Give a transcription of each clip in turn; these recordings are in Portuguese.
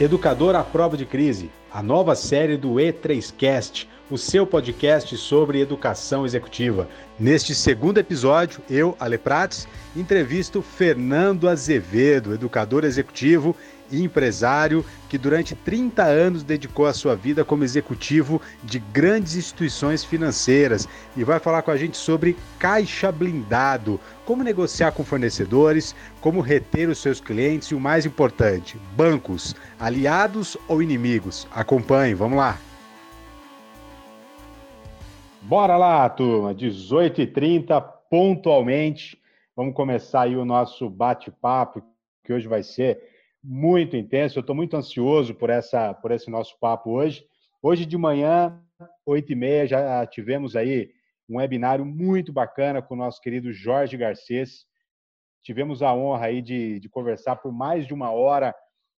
Educador à Prova de Crise, a nova série do E3Cast, o seu podcast sobre educação executiva. Neste segundo episódio, eu, Ale Prates, entrevisto Fernando Azevedo, educador executivo e empresário que durante 30 anos dedicou a sua vida como executivo de grandes instituições financeiras e vai falar com a gente sobre caixa blindado, como negociar com fornecedores, como reter os seus clientes e o mais importante, bancos, aliados ou inimigos. Acompanhe, vamos lá. Bora lá, turma, 18h30 pontualmente. Vamos começar aí o nosso bate-papo, que hoje vai ser muito intenso. Eu estou muito ansioso por, essa, por esse nosso papo hoje. Hoje de manhã, 8h30, já tivemos aí um webinário muito bacana com o nosso querido Jorge Garcês. Tivemos a honra aí de, de conversar por mais de uma hora,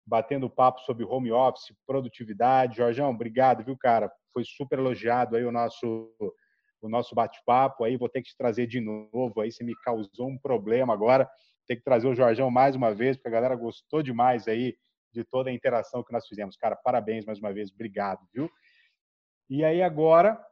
batendo papo sobre home office, produtividade. Jorgão, obrigado, viu, cara? Foi super elogiado aí o nosso o nosso bate-papo. Aí vou ter que te trazer de novo. Aí você me causou um problema agora. Tem que trazer o Jorgão mais uma vez, porque a galera gostou demais aí de toda a interação que nós fizemos. Cara, parabéns mais uma vez, obrigado, viu? E aí agora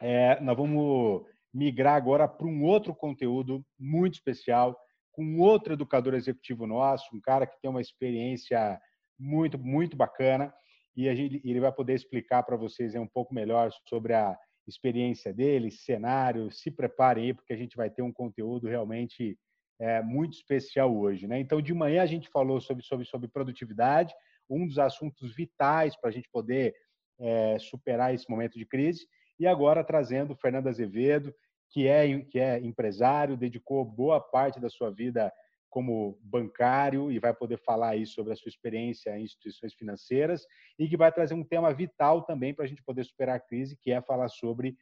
é, nós vamos migrar agora para um outro conteúdo muito especial, com outro educador executivo nosso, um cara que tem uma experiência muito, muito bacana, e gente, ele vai poder explicar para vocês um pouco melhor sobre a experiência dele, cenário. Se preparem aí, porque a gente vai ter um conteúdo realmente é, muito especial hoje. Né? Então, de manhã a gente falou sobre, sobre, sobre produtividade, um dos assuntos vitais para a gente poder é, superar esse momento de crise. E agora trazendo o Fernando Azevedo, que é, que é empresário, dedicou boa parte da sua vida como bancário e vai poder falar aí sobre a sua experiência em instituições financeiras e que vai trazer um tema vital também para a gente poder superar a crise, que é falar sobre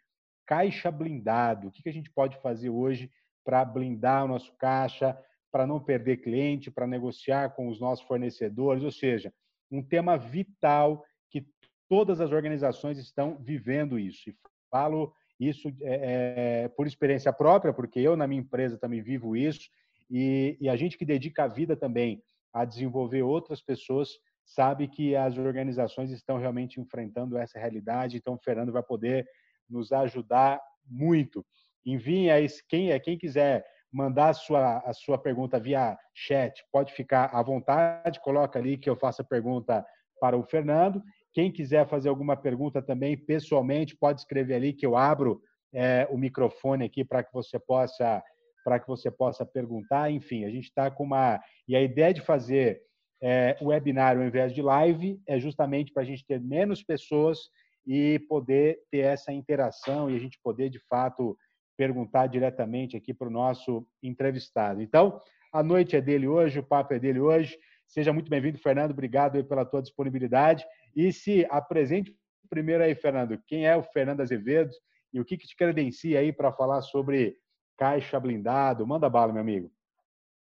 caixa blindado. O que a gente pode fazer hoje para blindar o nosso caixa, para não perder cliente, para negociar com os nossos fornecedores, ou seja, um tema vital que todas as organizações estão vivendo isso. E falo isso é, é, por experiência própria, porque eu na minha empresa também vivo isso e, e a gente que dedica a vida também a desenvolver outras pessoas sabe que as organizações estão realmente enfrentando essa realidade. Então, o Fernando vai poder nos ajudar muito. Enviem aí, quem, quem quiser mandar a sua, a sua pergunta via chat, pode ficar à vontade, coloca ali que eu faço a pergunta para o Fernando. Quem quiser fazer alguma pergunta também pessoalmente, pode escrever ali que eu abro é, o microfone aqui para que você possa para que você possa perguntar. Enfim, a gente está com uma. E a ideia de fazer é, o webinário ao invés de live é justamente para a gente ter menos pessoas e poder ter essa interação e a gente poder, de fato, perguntar diretamente aqui para o nosso entrevistado. Então, a noite é dele hoje, o papo é dele hoje. Seja muito bem-vindo, Fernando. Obrigado pela tua disponibilidade. E se apresente primeiro aí, Fernando. Quem é o Fernando Azevedo e o que, que te credencia aí para falar sobre caixa blindado. Manda bala, meu amigo.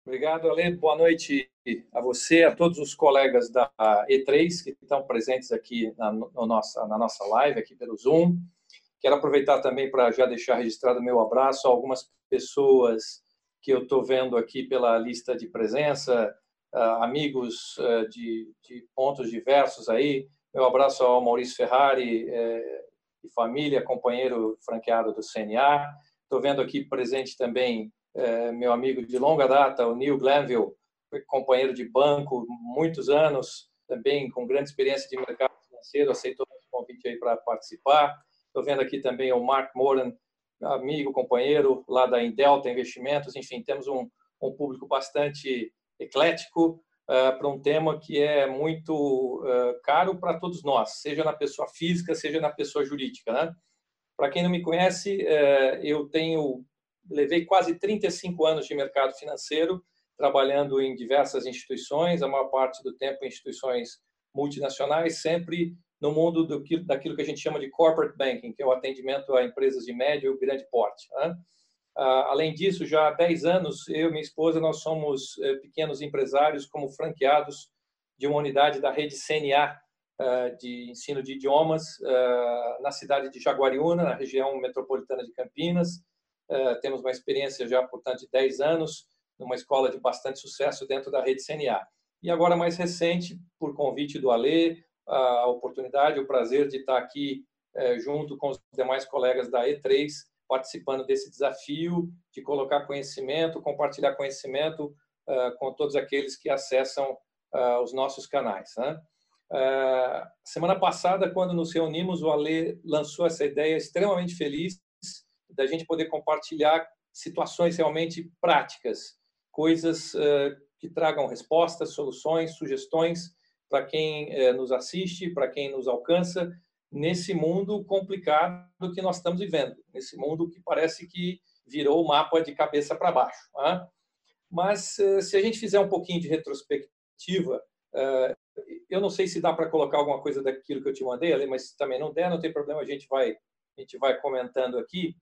Obrigado, Alê. Boa noite a você, a todos os colegas da E3 que estão presentes aqui na, no nossa, na nossa live, aqui pelo Zoom. Quero aproveitar também para já deixar registrado meu abraço a algumas pessoas que eu estou vendo aqui pela lista de presença, amigos uh, de, de, pontos diversos aí. Meu abraço ao Maurício Ferrari eh, e família, companheiro franqueado do CNA. Estou vendo aqui presente também é, meu amigo de longa data, o Neil Glanville, companheiro de banco, muitos anos, também com grande experiência de mercado financeiro, aceitou o convite aí para participar. Estou vendo aqui também o Mark Moran, amigo, companheiro lá da Indelta Investimentos. Enfim, temos um, um público bastante eclético uh, para um tema que é muito uh, caro para todos nós, seja na pessoa física, seja na pessoa jurídica, né? Para quem não me conhece, é, eu tenho levei quase 35 anos de mercado financeiro, trabalhando em diversas instituições, a maior parte do tempo em instituições multinacionais, sempre no mundo do, daquilo que a gente chama de corporate banking, que é o atendimento a empresas de médio e grande porte. Né? Além disso, já há 10 anos, eu e minha esposa, nós somos é, pequenos empresários como franqueados de uma unidade da rede CNA, eh, de ensino de idiomas eh, na cidade de Jaguariúna, na região metropolitana de Campinas. Eh, temos uma experiência já, portanto, de 10 anos numa escola de bastante sucesso dentro da rede CNA. e agora mais recente, por convite do Alê, a oportunidade, o prazer de estar aqui é, junto com os demais colegas da E3, participando desse desafio de colocar conhecimento, compartilhar conhecimento uh, com todos aqueles que acessam uh, os nossos canais. Né? Semana passada, quando nos reunimos, o Ale lançou essa ideia extremamente feliz da gente poder compartilhar situações realmente práticas, coisas que tragam respostas, soluções, sugestões para quem nos assiste, para quem nos alcança, nesse mundo complicado que nós estamos vivendo, nesse mundo que parece que virou o mapa de cabeça para baixo. Né? Mas eh, se a gente fizer um pouquinho de retrospectiva, eh, eu não sei se dá para colocar alguma coisa daquilo que eu te mandei, mas se também não der, não tem problema, a gente vai, a gente vai comentando aqui.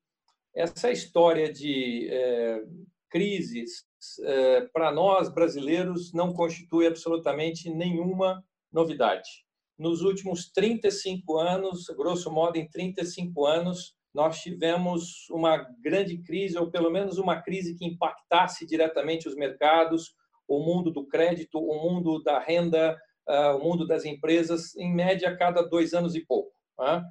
Essa história de é, crises, é, para nós brasileiros, não constitui absolutamente nenhuma novidade nos últimos 35 anos, grosso modo, em 35 anos, nós tivemos uma grande crise, ou pelo menos uma crise que impactasse diretamente os mercados, o mundo do crédito, o mundo da renda, uh, o mundo das empresas, em média, a cada dois anos e pouco. Né?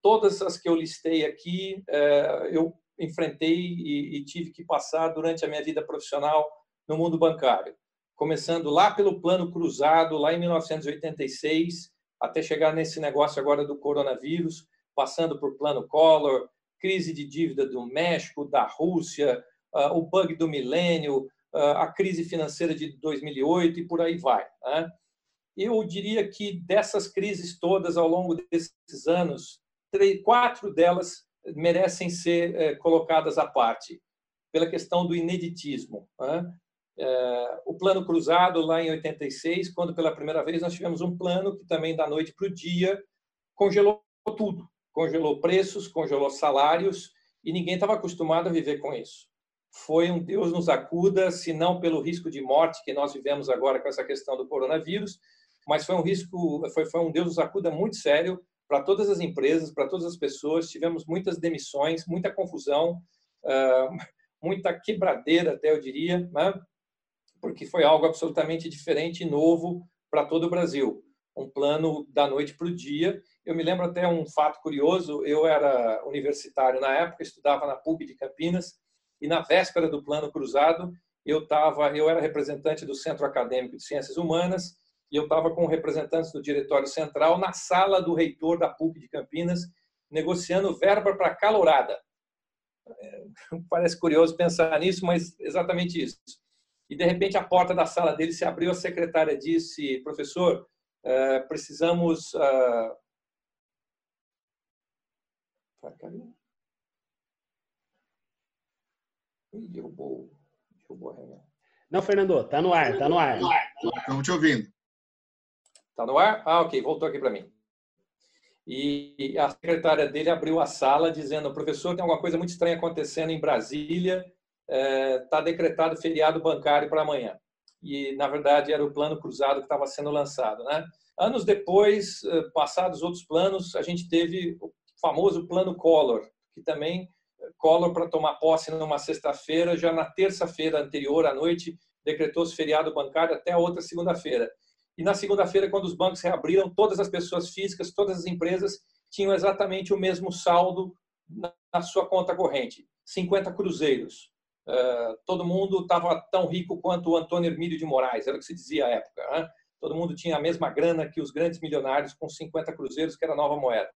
Todas as que eu listei aqui, uh, eu enfrentei e, e tive que passar durante a minha vida profissional no mundo bancário começando lá pelo plano cruzado, lá em 1986, até chegar nesse negócio agora do coronavírus, passando por plano Collor, crise de dívida do México, da Rússia, uh, o bug do milênio, uh, a crise financeira de 2008 e por aí vai. Né? Eu diria que dessas crises todas ao longo desses anos, três, quatro delas merecem ser eh, colocadas à parte, pela questão do ineditismo. Né? É, o plano cruzado lá em 86, quando pela primeira vez nós tivemos um plano que também da noite para o dia congelou tudo, congelou preços, congelou salários e ninguém estava acostumado a viver com isso. Foi um Deus nos acuda, se não pelo risco de morte que nós vivemos agora com essa questão do coronavírus, mas foi um risco, foi, foi um Deus nos acuda muito sério para todas as empresas, para todas as pessoas. Tivemos muitas demissões, muita confusão, muita quebradeira, até eu diria, né? porque foi algo absolutamente diferente e novo para todo o Brasil. Um plano da noite para o dia. Eu me lembro até um fato curioso: eu era universitário na época, estudava na PUC de Campinas, e na véspera do plano cruzado, eu tava, eu era representante do Centro Acadêmico de Ciências Humanas e eu estava com representantes do Diretório Central na sala do reitor da PUC de Campinas, negociando verba para calorada. É, parece curioso pensar nisso, mas exatamente isso e de repente a porta da sala dele se abriu, a secretária disse, professor, uh, precisamos... Uh... Ih, derrubou, derrubou a Não, Fernando, tá no ar, tá no ar. Estamos te ouvindo. Tá no ar? Ah, ok, voltou aqui para mim. E a secretária dele abriu a sala dizendo, professor, tem alguma coisa muito estranha acontecendo em Brasília, está é, decretado feriado bancário para amanhã. E, na verdade, era o plano cruzado que estava sendo lançado. Né? Anos depois, é, passados outros planos, a gente teve o famoso plano Collor, que também é, Collor, para tomar posse numa sexta-feira, já na terça-feira anterior à noite, decretou-se feriado bancário até a outra segunda-feira. E na segunda-feira, quando os bancos reabriram, todas as pessoas físicas, todas as empresas tinham exatamente o mesmo saldo na sua conta corrente, 50 cruzeiros. Eh, todo mundo estava tão rico quanto o Antônio Hermílio de Moraes, era o que se dizia à época. Né? Todo mundo tinha a mesma grana que os grandes milionários com 50 cruzeiros, que era a nova moeda.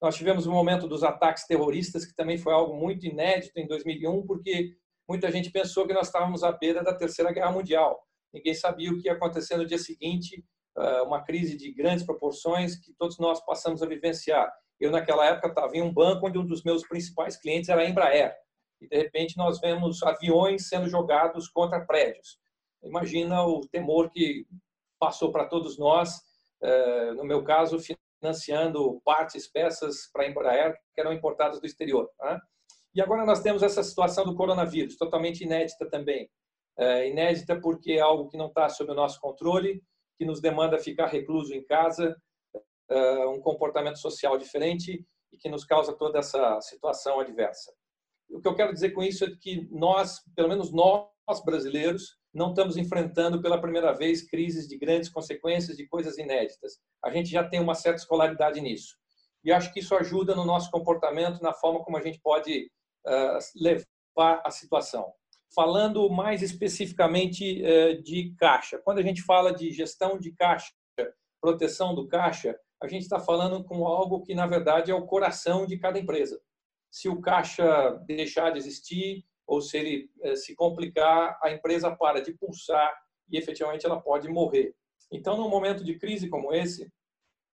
Nós tivemos o momento dos ataques terroristas, que também foi algo muito inédito em 2001, porque muita gente pensou que nós estávamos à beira da Terceira Guerra Mundial. Ninguém sabia o que ia acontecer no dia seguinte, eh, uma crise de grandes proporções que todos nós passamos a vivenciar. Eu, naquela época, estava em um banco onde um dos meus principais clientes era a Embraer e de repente nós vemos aviões sendo jogados contra prédios. Imagina o temor que passou para todos nós, eh, no meu caso, financiando partes, peças para a Embraer que eram importadas do exterior. Né? E agora nós temos essa situação do coronavírus, totalmente inédita também. É, inédita porque é algo que não está sob o nosso controle, que nos demanda ficar recluso em casa, é, um comportamento social diferente e que nos causa toda essa situação adversa o que eu quero dizer com isso é que nós, pelo menos nós brasileiros, não estamos enfrentando pela primeira vez crises de grandes consequências, de coisas inéditas. A gente já tem uma certa escolaridade nisso. E acho que isso ajuda no nosso comportamento, na forma como a gente pode uh, levar a situação. Falando mais especificamente uh, de caixa, quando a gente fala de gestão de caixa, proteção do caixa, a gente está falando com algo que, na verdade, é o coração de cada empresa. Se o caixa deixar de existir, ou se ele uh, se complicar, a empresa para de pulsar e efetivamente ela pode morrer. Então, num momento de crise como esse,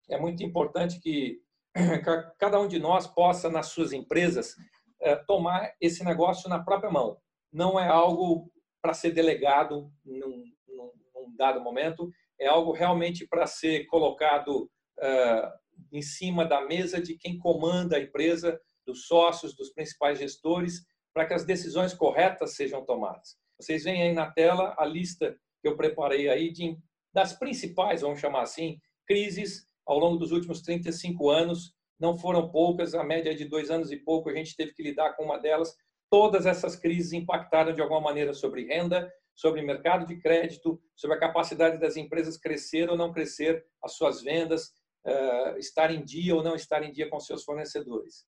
é muito importante que cada um de nós possa, nas suas empresas, eh, tomar esse negócio na própria mão. Não é algo para ser delegado num, num, dado momento, é algo realmente para ser colocado uh, em cima da mesa de quem comanda a empresa, dos sócios, dos principais gestores, para que as decisões corretas sejam tomadas. Vocês veem aí na tela a lista que eu preparei aí de, das principais, vamos chamar assim, crises ao longo dos últimos 35 anos. Não foram poucas, a média é de dois anos e pouco, a gente teve que lidar com uma delas. Todas essas crises impactaram de alguma maneira sobre renda, sobre mercado de crédito, sobre a capacidade das empresas crescer ou não crescer as suas vendas, uh, estar em dia ou não estar em dia com seus fornecedores.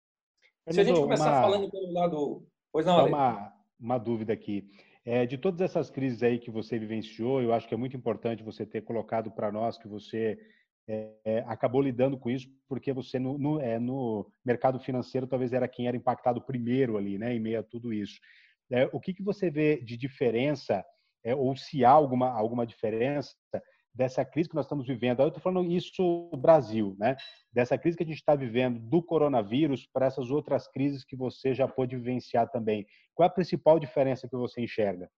Se a gente começar uma... falando pelo lado. Pois não, uma, uma dúvida aqui. É, de todas essas crises aí que você vivenciou, eu acho que é muito importante você ter colocado para nós que você é, acabou lidando com isso porque você no, no, é, no, mercado financeiro talvez era quem era impactado primeiro ali, né, em meio a tudo isso. É, o que, que você vê de diferença é, ou se há alguma alguma diferença dessa crise que nós estamos vivendo? Eu estou falando isso Brasil, né? Dessa crise que a gente está vivendo do coronavírus para essas outras crises que você já pôde vivenciar também. Qual é a principal diferença que você enxerga?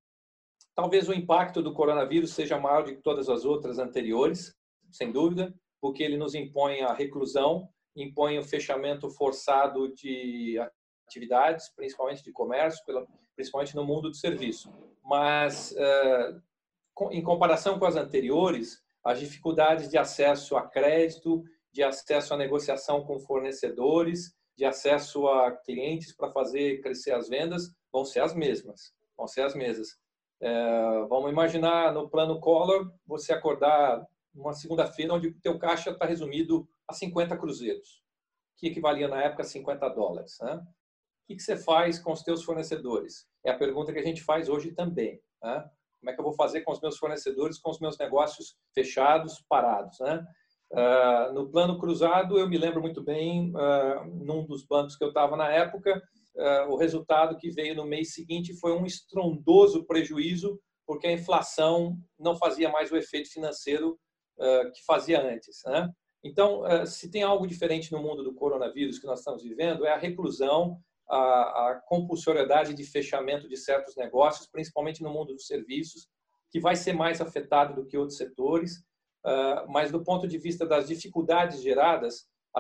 Talvez o impacto do coronavírus seja maior do que todas as outras anteriores, sem dúvida, porque ele nos impõe a reclusão, impõe o fechamento forçado de atividades, principalmente de comércio, principalmente no mundo do serviço. Mas, eh, em comparação com as anteriores, as dificuldades de acesso a crédito, de acesso à negociação com fornecedores, de acesso a clientes para fazer crescer as vendas vão ser as mesmas. Vão ser as mesmas. É, vamos imaginar no plano Collor você acordar uma segunda-feira onde o teu caixa está resumido a 50 cruzeiros, que equivalia na época a 50 dólares. Né? O que você faz com os teus fornecedores? É a pergunta que a gente faz hoje também. Né? Como é que eu vou fazer com os meus fornecedores, com os meus negócios fechados, parados? Né? Uh, no plano cruzado, eu me lembro muito bem, uh, num dos bancos que eu estava na época, uh, o resultado que veio no mês seguinte foi um estrondoso prejuízo, porque a inflação não fazia mais o efeito financeiro que fazia antes. Né? Então, se tem algo diferente no mundo do coronavírus que nós estamos vivendo, é a reclusão, a, a compulsoriedade de fechamento de certos negócios, principalmente no mundo dos serviços, que vai ser mais afetado do que outros setores, mas do ponto de vista das dificuldades geradas, a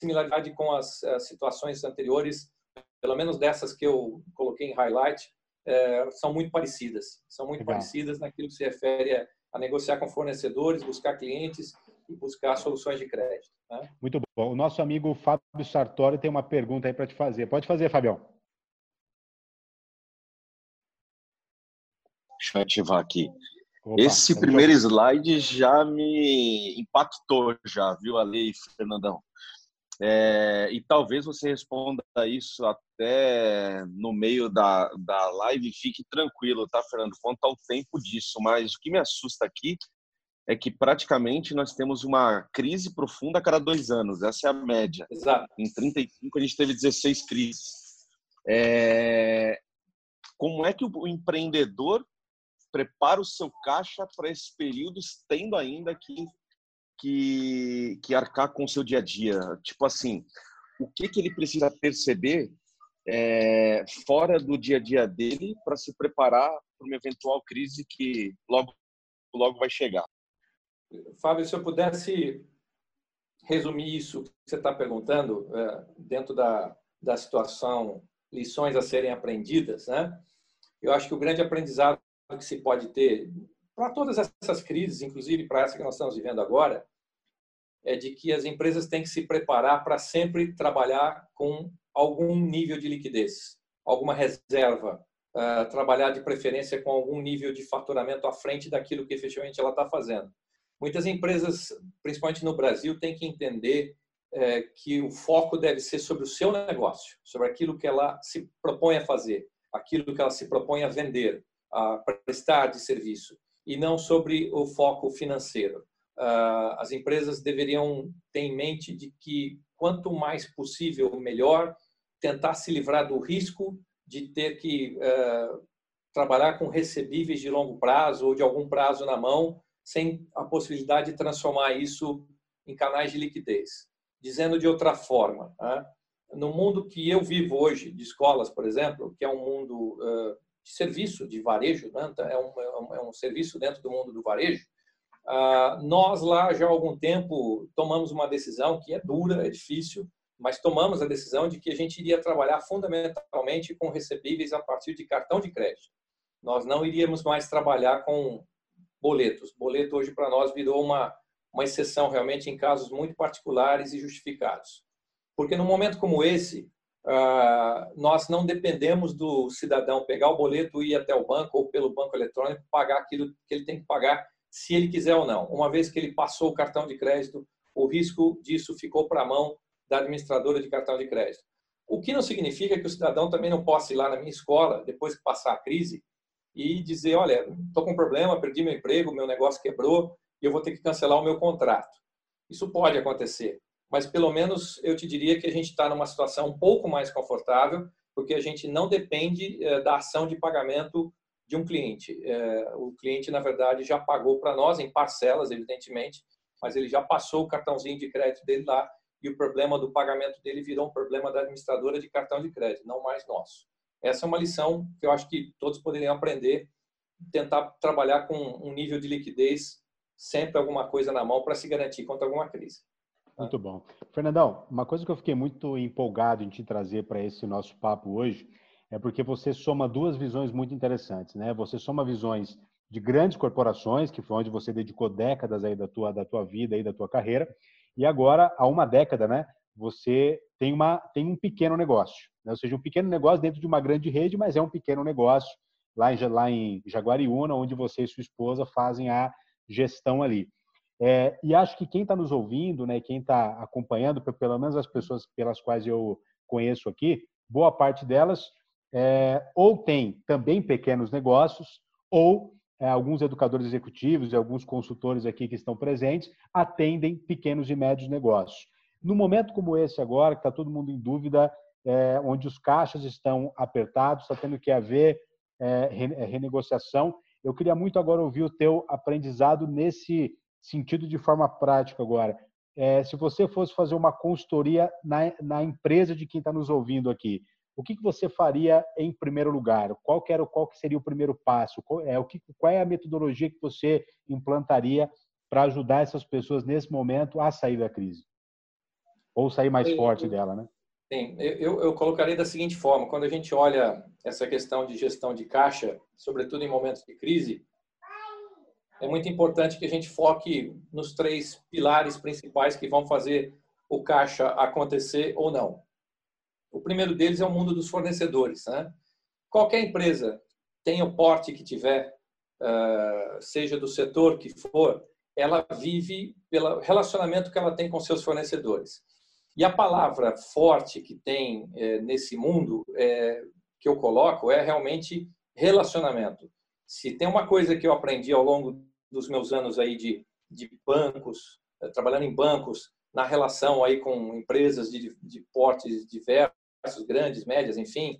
similaridade com as situações anteriores, pelo menos dessas que eu coloquei em highlight, são muito parecidas. São muito Legal. parecidas naquilo que se refere a a negociar com fornecedores, buscar clientes e buscar soluções de crédito. Né? Muito bom. O nosso amigo Fábio Sartori tem uma pergunta aí para te fazer. Pode fazer, Fabião. Deixa eu ativar aqui. Opa, Esse primeiro slide já me impactou, já, viu, Ali, Fernandão? É, e talvez você responda isso até no meio da, da live. Fique tranquilo, tá, Fernando? Quanto ao tempo disso. Mas o que me assusta aqui é que praticamente nós temos uma crise profunda a cada dois anos. Essa é a média. Exato. Em 35 a gente teve 16 crises. É... Como é que o empreendedor prepara o seu caixa para esse período, tendo ainda que que, que arcar com o seu dia a dia? Tipo assim, o que, que ele precisa perceber é, fora do dia a dia dele para se preparar para uma eventual crise que logo, logo vai chegar? Fábio, se eu pudesse resumir isso que você está perguntando é, dentro da, da situação, lições a serem aprendidas, né? Eu acho que o grande aprendizado que se pode ter para todas essas crises, inclusive para essa que nós estamos vivendo agora, é de que as empresas têm que se preparar para sempre trabalhar com algum nível de liquidez, alguma reserva, uh, trabalhar de preferência com algum nível de faturamento à frente daquilo que efetivamente ela está fazendo. Muitas empresas, principalmente no Brasil, têm que entender é, que o foco deve ser sobre o seu negócio, sobre aquilo que ela se propõe a fazer, aquilo que ela se propõe a vender, a prestar de serviço, e não sobre o foco financeiro. Uh, as empresas deveriam ter em mente de que quanto mais possível, melhor, tentar se livrar do risco de ter que uh, trabalhar com recebíveis de longo prazo ou de algum prazo na mão, sem a possibilidade de transformar isso em canais de liquidez. Dizendo de outra forma, né? no mundo que eu vivo hoje, de escolas, por exemplo, que é um mundo uh, de serviço, de varejo, né? é, um, é, um, é um serviço dentro do mundo do varejo, ah, nós lá já há algum tempo tomamos uma decisão que é dura, é difícil, mas tomamos a decisão de que a gente iria trabalhar fundamentalmente com recebíveis a partir de cartão de crédito. Nós não iríamos mais trabalhar com boletos. Boleto hoje para nós virou uma uma exceção realmente em casos muito particulares e justificados. Porque no momento como esse, ah, nós não dependemos do cidadão pegar o boleto, ir até o banco ou pelo banco eletrônico pagar aquilo que ele tem que pagar se ele quiser ou não. Uma vez que ele passou o cartão de crédito, o risco disso ficou para a mão da administradora de cartão de crédito. O que não significa que o cidadão também não possa ir lá na minha escola, depois que passar a crise, e dizer: olha, estou com um problema, perdi meu emprego, meu negócio quebrou e eu vou ter que cancelar o meu contrato. Isso pode acontecer, mas pelo menos eu te diria que a gente está numa situação um pouco mais confortável, porque a gente não depende eh, da ação de pagamento de um cliente. É, o cliente, na verdade, já pagou para nós, em parcelas, evidentemente, mas ele já passou o cartãozinho de crédito dele lá e o problema do pagamento dele virou um problema da administradora de cartão de crédito, não mais nosso. Essa é uma lição que eu acho que todos poderiam aprender, tentar trabalhar com um nível de liquidez, sempre alguma coisa na mão para se garantir contra alguma crise. Muito bom. Fernandão, uma coisa que eu fiquei muito empolgado em te trazer para esse nosso papo hoje é porque você soma duas visões muito interessantes, né? Você soma visões de grandes corporações, que foi onde você dedicou décadas aí da tua da tua vida e da tua carreira, e agora há uma década, né? Você tem uma tem um pequeno negócio, né? ou seja, um pequeno negócio dentro de uma grande rede, mas é um pequeno negócio lá em lá em Jaguariúna, onde você e sua esposa fazem a gestão ali. É, e acho que quem está nos ouvindo, né, quem está acompanhando, pelo menos as pessoas pelas quais eu conheço aqui, boa parte delas é, ou tem também pequenos negócios, ou é, alguns educadores executivos e alguns consultores aqui que estão presentes atendem pequenos e médios negócios. No momento como esse agora, que está todo mundo em dúvida, é, onde os caixas estão apertados, está tendo que haver é, é, renegociação, eu queria muito agora ouvir o teu aprendizado nesse sentido de forma prática agora. É, se você fosse fazer uma consultoria na, na empresa de quem está nos ouvindo aqui, o que, que você faria em primeiro lugar? Qual que, era, qual que seria o primeiro passo? Qual é, o que, qual é a metodologia que você implantaria para ajudar essas pessoas nesse momento a sair da crise? Ou sair mais Sim, forte dela, né? Sim, eu, eu colocaria da seguinte forma: quando a gente olha essa questão de gestão de caixa, sobretudo em momentos de crise, é muito importante que a gente foque nos três pilares principais que vão fazer o caixa acontecer ou não. O primeiro deles é o mundo dos fornecedores. Né? Qualquer empresa, tenha o porte que tiver, ah, seja do setor que for, ela vive pelo relacionamento que ela tem com seus fornecedores. E a palavra forte que tem eh, nesse mundo é, que eu coloco é realmente relacionamento. Se tem uma coisa que eu aprendi ao longo dos meus anos aí de, de bancos, eh, trabalhando em bancos, na relação aí com empresas de, de portes diversos, grandes, médias, enfim,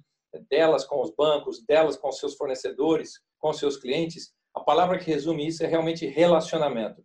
delas com os bancos, delas com seus fornecedores, com seus clientes, a palavra que resume isso é realmente relacionamento.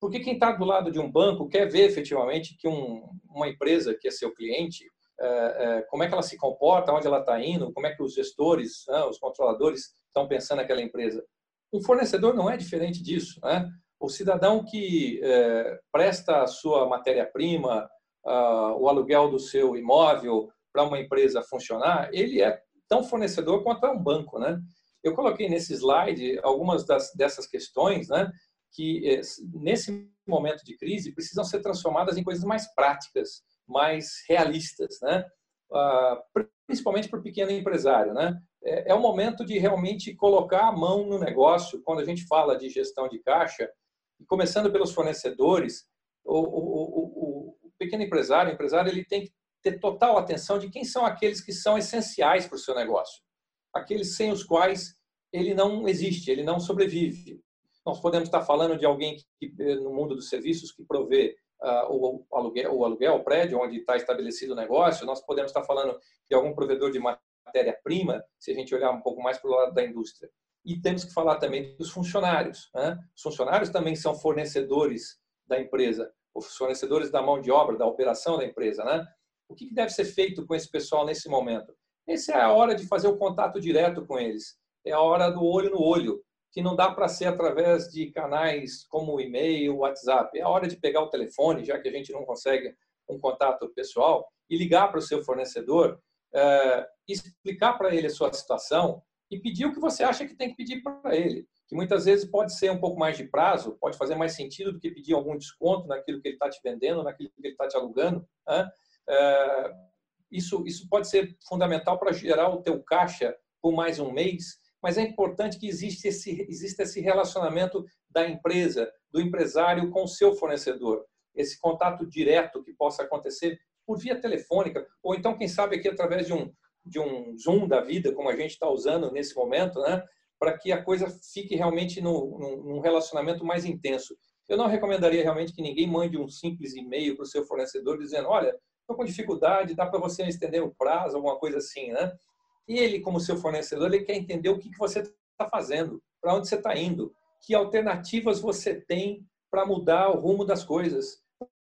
Porque quem está do lado de um banco quer ver efetivamente que um, uma empresa que é seu cliente, é, é, como é que ela se comporta, onde ela está indo, como é que os gestores, né, os controladores estão pensando naquela empresa. Um fornecedor não é diferente disso. Né? O cidadão que é, presta a sua matéria-prima, uh, o aluguel do seu imóvel, para uma empresa funcionar, ele é tão fornecedor quanto é um banco, né? Eu coloquei nesse slide algumas das, dessas questões, né? Que eh, nesse momento de crise precisam ser transformadas em coisas mais práticas, mais realistas, né? ah, principalmente para o pequeno empresário. Né? É, é o momento de realmente colocar a mão no negócio, quando a gente fala de gestão de caixa, começando pelos fornecedores, o, o, o, o pequeno empresário, o empresário, ele tem que ter total atenção de quem são aqueles que são essenciais para o seu negócio, aqueles sem os quais ele não existe, ele não sobrevive. Nós podemos estar falando de alguém que, no mundo dos serviços que provê uh, o, aluguel, o aluguel, o prédio onde está estabelecido o negócio, nós podemos estar falando de algum provedor de matéria-prima, se a gente olhar um pouco mais para o lado da indústria. E temos que falar também dos funcionários. Né? Os funcionários também são fornecedores da empresa, os fornecedores da mão de obra, da operação da empresa. Né? O que deve ser feito com esse pessoal nesse momento? Essa é a hora de fazer o contato direto com eles. É a hora do olho no olho, que não dá para ser através de canais como e-mail, WhatsApp. É a hora de pegar o telefone, já que a gente não consegue um contato pessoal, e ligar para o seu fornecedor, é, explicar para ele a sua situação e pedir o que você acha que tem que pedir para ele. Que muitas vezes pode ser um pouco mais de prazo, pode fazer mais sentido do que pedir algum desconto naquilo que ele está te vendendo, naquilo que ele está te alugando. Né? É, isso, isso pode ser fundamental para gerar o teu caixa por mais um mês, mas é importante que exista esse, exista esse relacionamento da empresa, do empresário com o seu fornecedor. Esse contato direto que possa acontecer por via telefônica, ou então, quem sabe, aqui através de um, de um Zoom da vida, como a gente está usando nesse momento, né? para que a coisa fique realmente no, num relacionamento mais intenso. Eu não recomendaria realmente que ninguém mande um simples e-mail para o seu fornecedor dizendo, olha, estou com dificuldade, dá para você estender o prazo, alguma coisa assim, né? Ele, como seu fornecedor, ele quer entender o que, que você está fazendo, para onde você está indo, que alternativas você tem para mudar o rumo das coisas.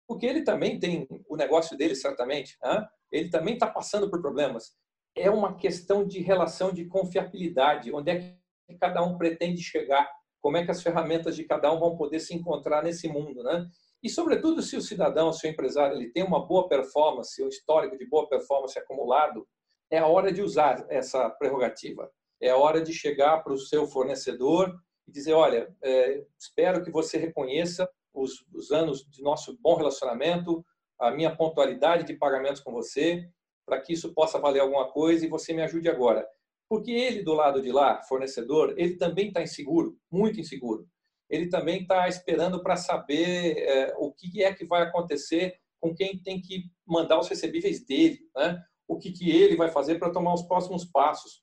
Porque ele também tem o negócio dele, certamente, né? ele também está passando por problemas. É uma questão de relação de confiabilidade, onde é que cada um pretende chegar, como é que as ferramentas de cada um vão poder se encontrar nesse mundo, né? E, sobretudo, se o cidadão, se o empresário, ele tem uma boa performance, um histórico de boa performance acumulado, é a hora de usar essa prerrogativa. É a hora de chegar para o seu fornecedor e dizer: olha, é, espero que você reconheça os, os anos de nosso bom relacionamento, a minha pontualidade de pagamentos com você, para que isso possa valer alguma coisa e você me ajude agora. Porque ele, do lado de lá, fornecedor, ele também está inseguro, muito inseguro ele também está esperando para saber é, o que é que vai acontecer com quem tem que mandar os recebíveis dele, né? o que, que ele vai fazer para tomar os próximos passos.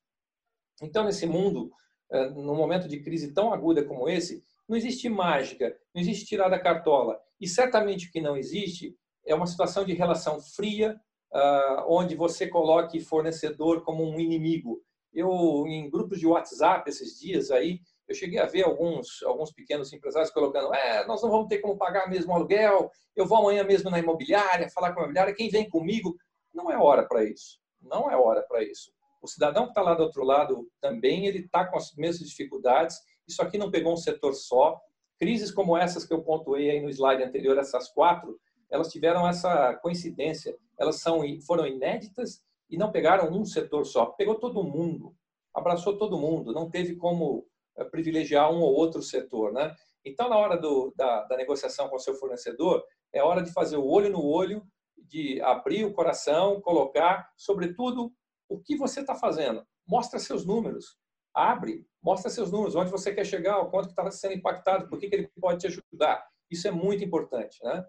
Então, nesse mundo, é, num momento de crise tão aguda como esse, não existe mágica, não existe tirar da cartola. E certamente o que não existe é uma situação de relação fria, uh, onde você coloque fornecedor como um inimigo. Eu, em grupos de WhatsApp esses dias aí, eu cheguei a ver alguns, alguns pequenos empresários colocando: é, nós não vamos ter como pagar mesmo aluguel, eu vou amanhã mesmo na imobiliária, falar com a imobiliária, quem vem comigo? Não é hora para isso. Não é hora para isso. O cidadão que está lá do outro lado também ele está com as mesmas dificuldades. Isso aqui não pegou um setor só. Crises como essas que eu pontuei aí no slide anterior, essas quatro, elas tiveram essa coincidência. Elas são, foram inéditas e não pegaram um setor só. Pegou todo mundo, abraçou todo mundo. Não teve como privilegiar um ou outro setor, né? Então, na hora do, da, da negociação com o seu fornecedor, é hora de fazer o olho no olho, de abrir o coração, colocar, sobretudo, o que você está fazendo. Mostra seus números. Abre, mostra seus números, onde você quer chegar, o quanto está sendo impactado, por que, que ele pode te ajudar. Isso é muito importante. Né?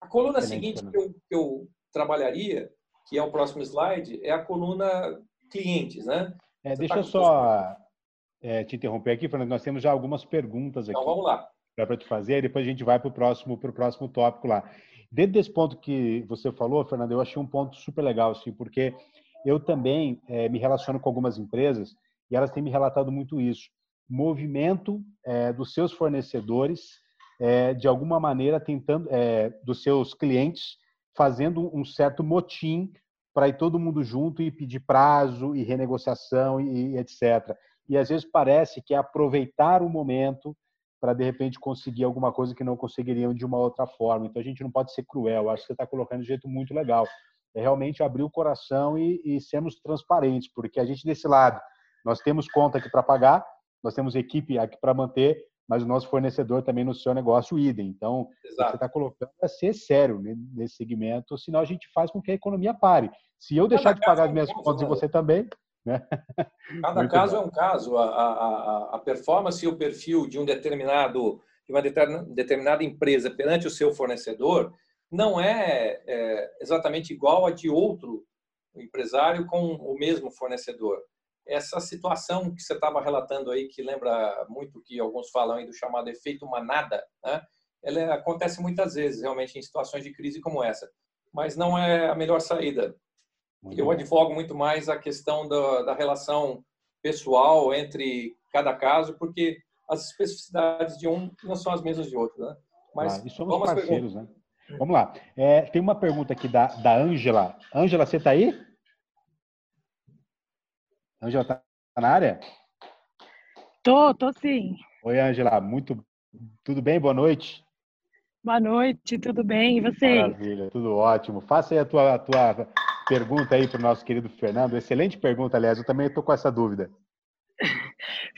A coluna seguinte que eu, que eu trabalharia, que é o próximo slide, é a coluna clientes. Né? É, deixa tá eu só é, te interromper aqui, Fernando. Nós temos já algumas perguntas aqui. Então vamos lá. Para te fazer, e depois a gente vai para o próximo, pro próximo tópico lá. Dentro desse ponto que você falou, Fernando, eu achei um ponto super legal, assim, porque eu também é, me relaciono com algumas empresas e elas têm me relatado muito isso. Movimento é, dos seus fornecedores, é, de alguma maneira, tentando, é, dos seus clientes, fazendo um certo motim para ir todo mundo junto e pedir prazo e renegociação e, e etc e às vezes parece que é aproveitar o momento para de repente conseguir alguma coisa que não conseguiriam de uma outra forma. Então a gente não pode ser cruel. Acho que você está colocando de um jeito muito legal. É realmente abrir o coração e, e sermos transparentes, porque a gente desse lado nós temos conta aqui para pagar, nós temos equipe aqui para manter, mas o nosso fornecedor também no seu negócio idem. Então, Exato. você está colocando a ser sério nesse segmento, senão a gente faz com que a economia pare. Se eu deixar de pagar as minhas contas e né? você também, né? Cada Muito caso bom. é um caso. A, a, a performance e o perfil de um determinado de uma determinada empresa perante o seu fornecedor não é, é exatamente igual a de outro empresário com o mesmo fornecedor. Essa situação que você estava relatando aí, que lembra muito que alguns falam aí do chamado efeito manada, né? ela acontece muitas vezes realmente em situações de crise como essa, mas não é a melhor saída. Muito Eu advogo muito mais a questão da, da relação pessoal entre cada caso, porque as especificidades de um não são as mesmas de outro, né? Mas ah, e somos parceiros, né? Vamos lá. É, tem uma pergunta aqui da da Ângela. Ângela, você está aí? Ângela, está na área? Tô, tô sim. Oi, Ângela. Muito, tudo bem? Boa noite. Boa noite, tudo bem? E você? Maravilha, tudo ótimo. Faça aí a tua, a tua pergunta aí para o nosso querido Fernando. Excelente pergunta, aliás. Eu também estou com essa dúvida.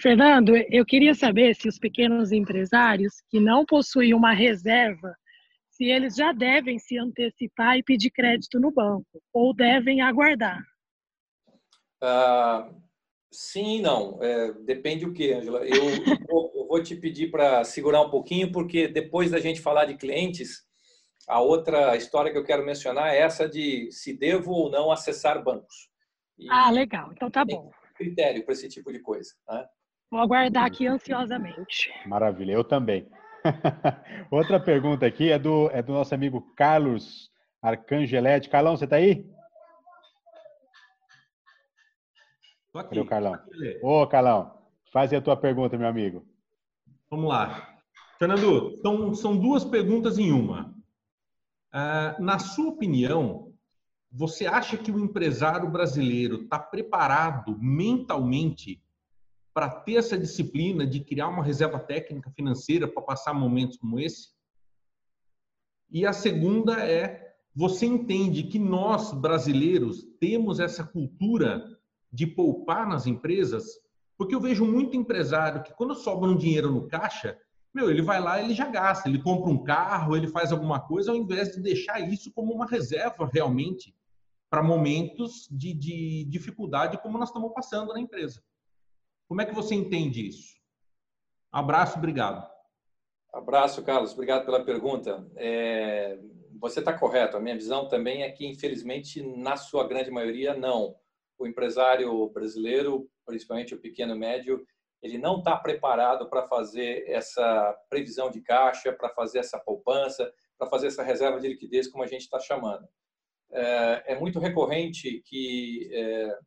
Fernando, eu queria saber se os pequenos empresários que não possuem uma reserva, se eles já devem se antecipar e pedir crédito no banco, ou devem aguardar. Ah, sim e não. É, depende o que, Angela. Eu, vou, eu vou te pedir para segurar um pouquinho, porque depois da gente falar de clientes, a outra história que eu quero mencionar é essa de se devo ou não acessar bancos. E ah, legal. Então tá bom. Critério para esse tipo de coisa. Né? Vou aguardar aqui ansiosamente. Maravilha, eu também. Outra pergunta aqui é do, é do nosso amigo Carlos Arcangeletti. Carlão, você está aí? Estou aqui. Cadê o Carlão? Ô, Carlão, faz a tua pergunta, meu amigo. Vamos lá. Fernando, então, são duas perguntas em uma. Uh, na sua opinião, você acha que o empresário brasileiro está preparado mentalmente para ter essa disciplina de criar uma reserva técnica financeira para passar momentos como esse? E a segunda é: você entende que nós, brasileiros, temos essa cultura de poupar nas empresas? Porque eu vejo muito empresário que, quando sobra um dinheiro no caixa, meu, ele vai lá ele já gasta, ele compra um carro, ele faz alguma coisa, ao invés de deixar isso como uma reserva realmente para momentos de, de dificuldade como nós estamos passando na empresa. Como é que você entende isso? Abraço, obrigado. Abraço, Carlos. Obrigado pela pergunta. É, você está correto. A minha visão também é que, infelizmente, na sua grande maioria, não. O empresário brasileiro, principalmente o pequeno e médio, ele não está preparado para fazer essa previsão de caixa, para fazer essa poupança, para fazer essa reserva de liquidez, como a gente está chamando. É, é, muito recorrente que, é,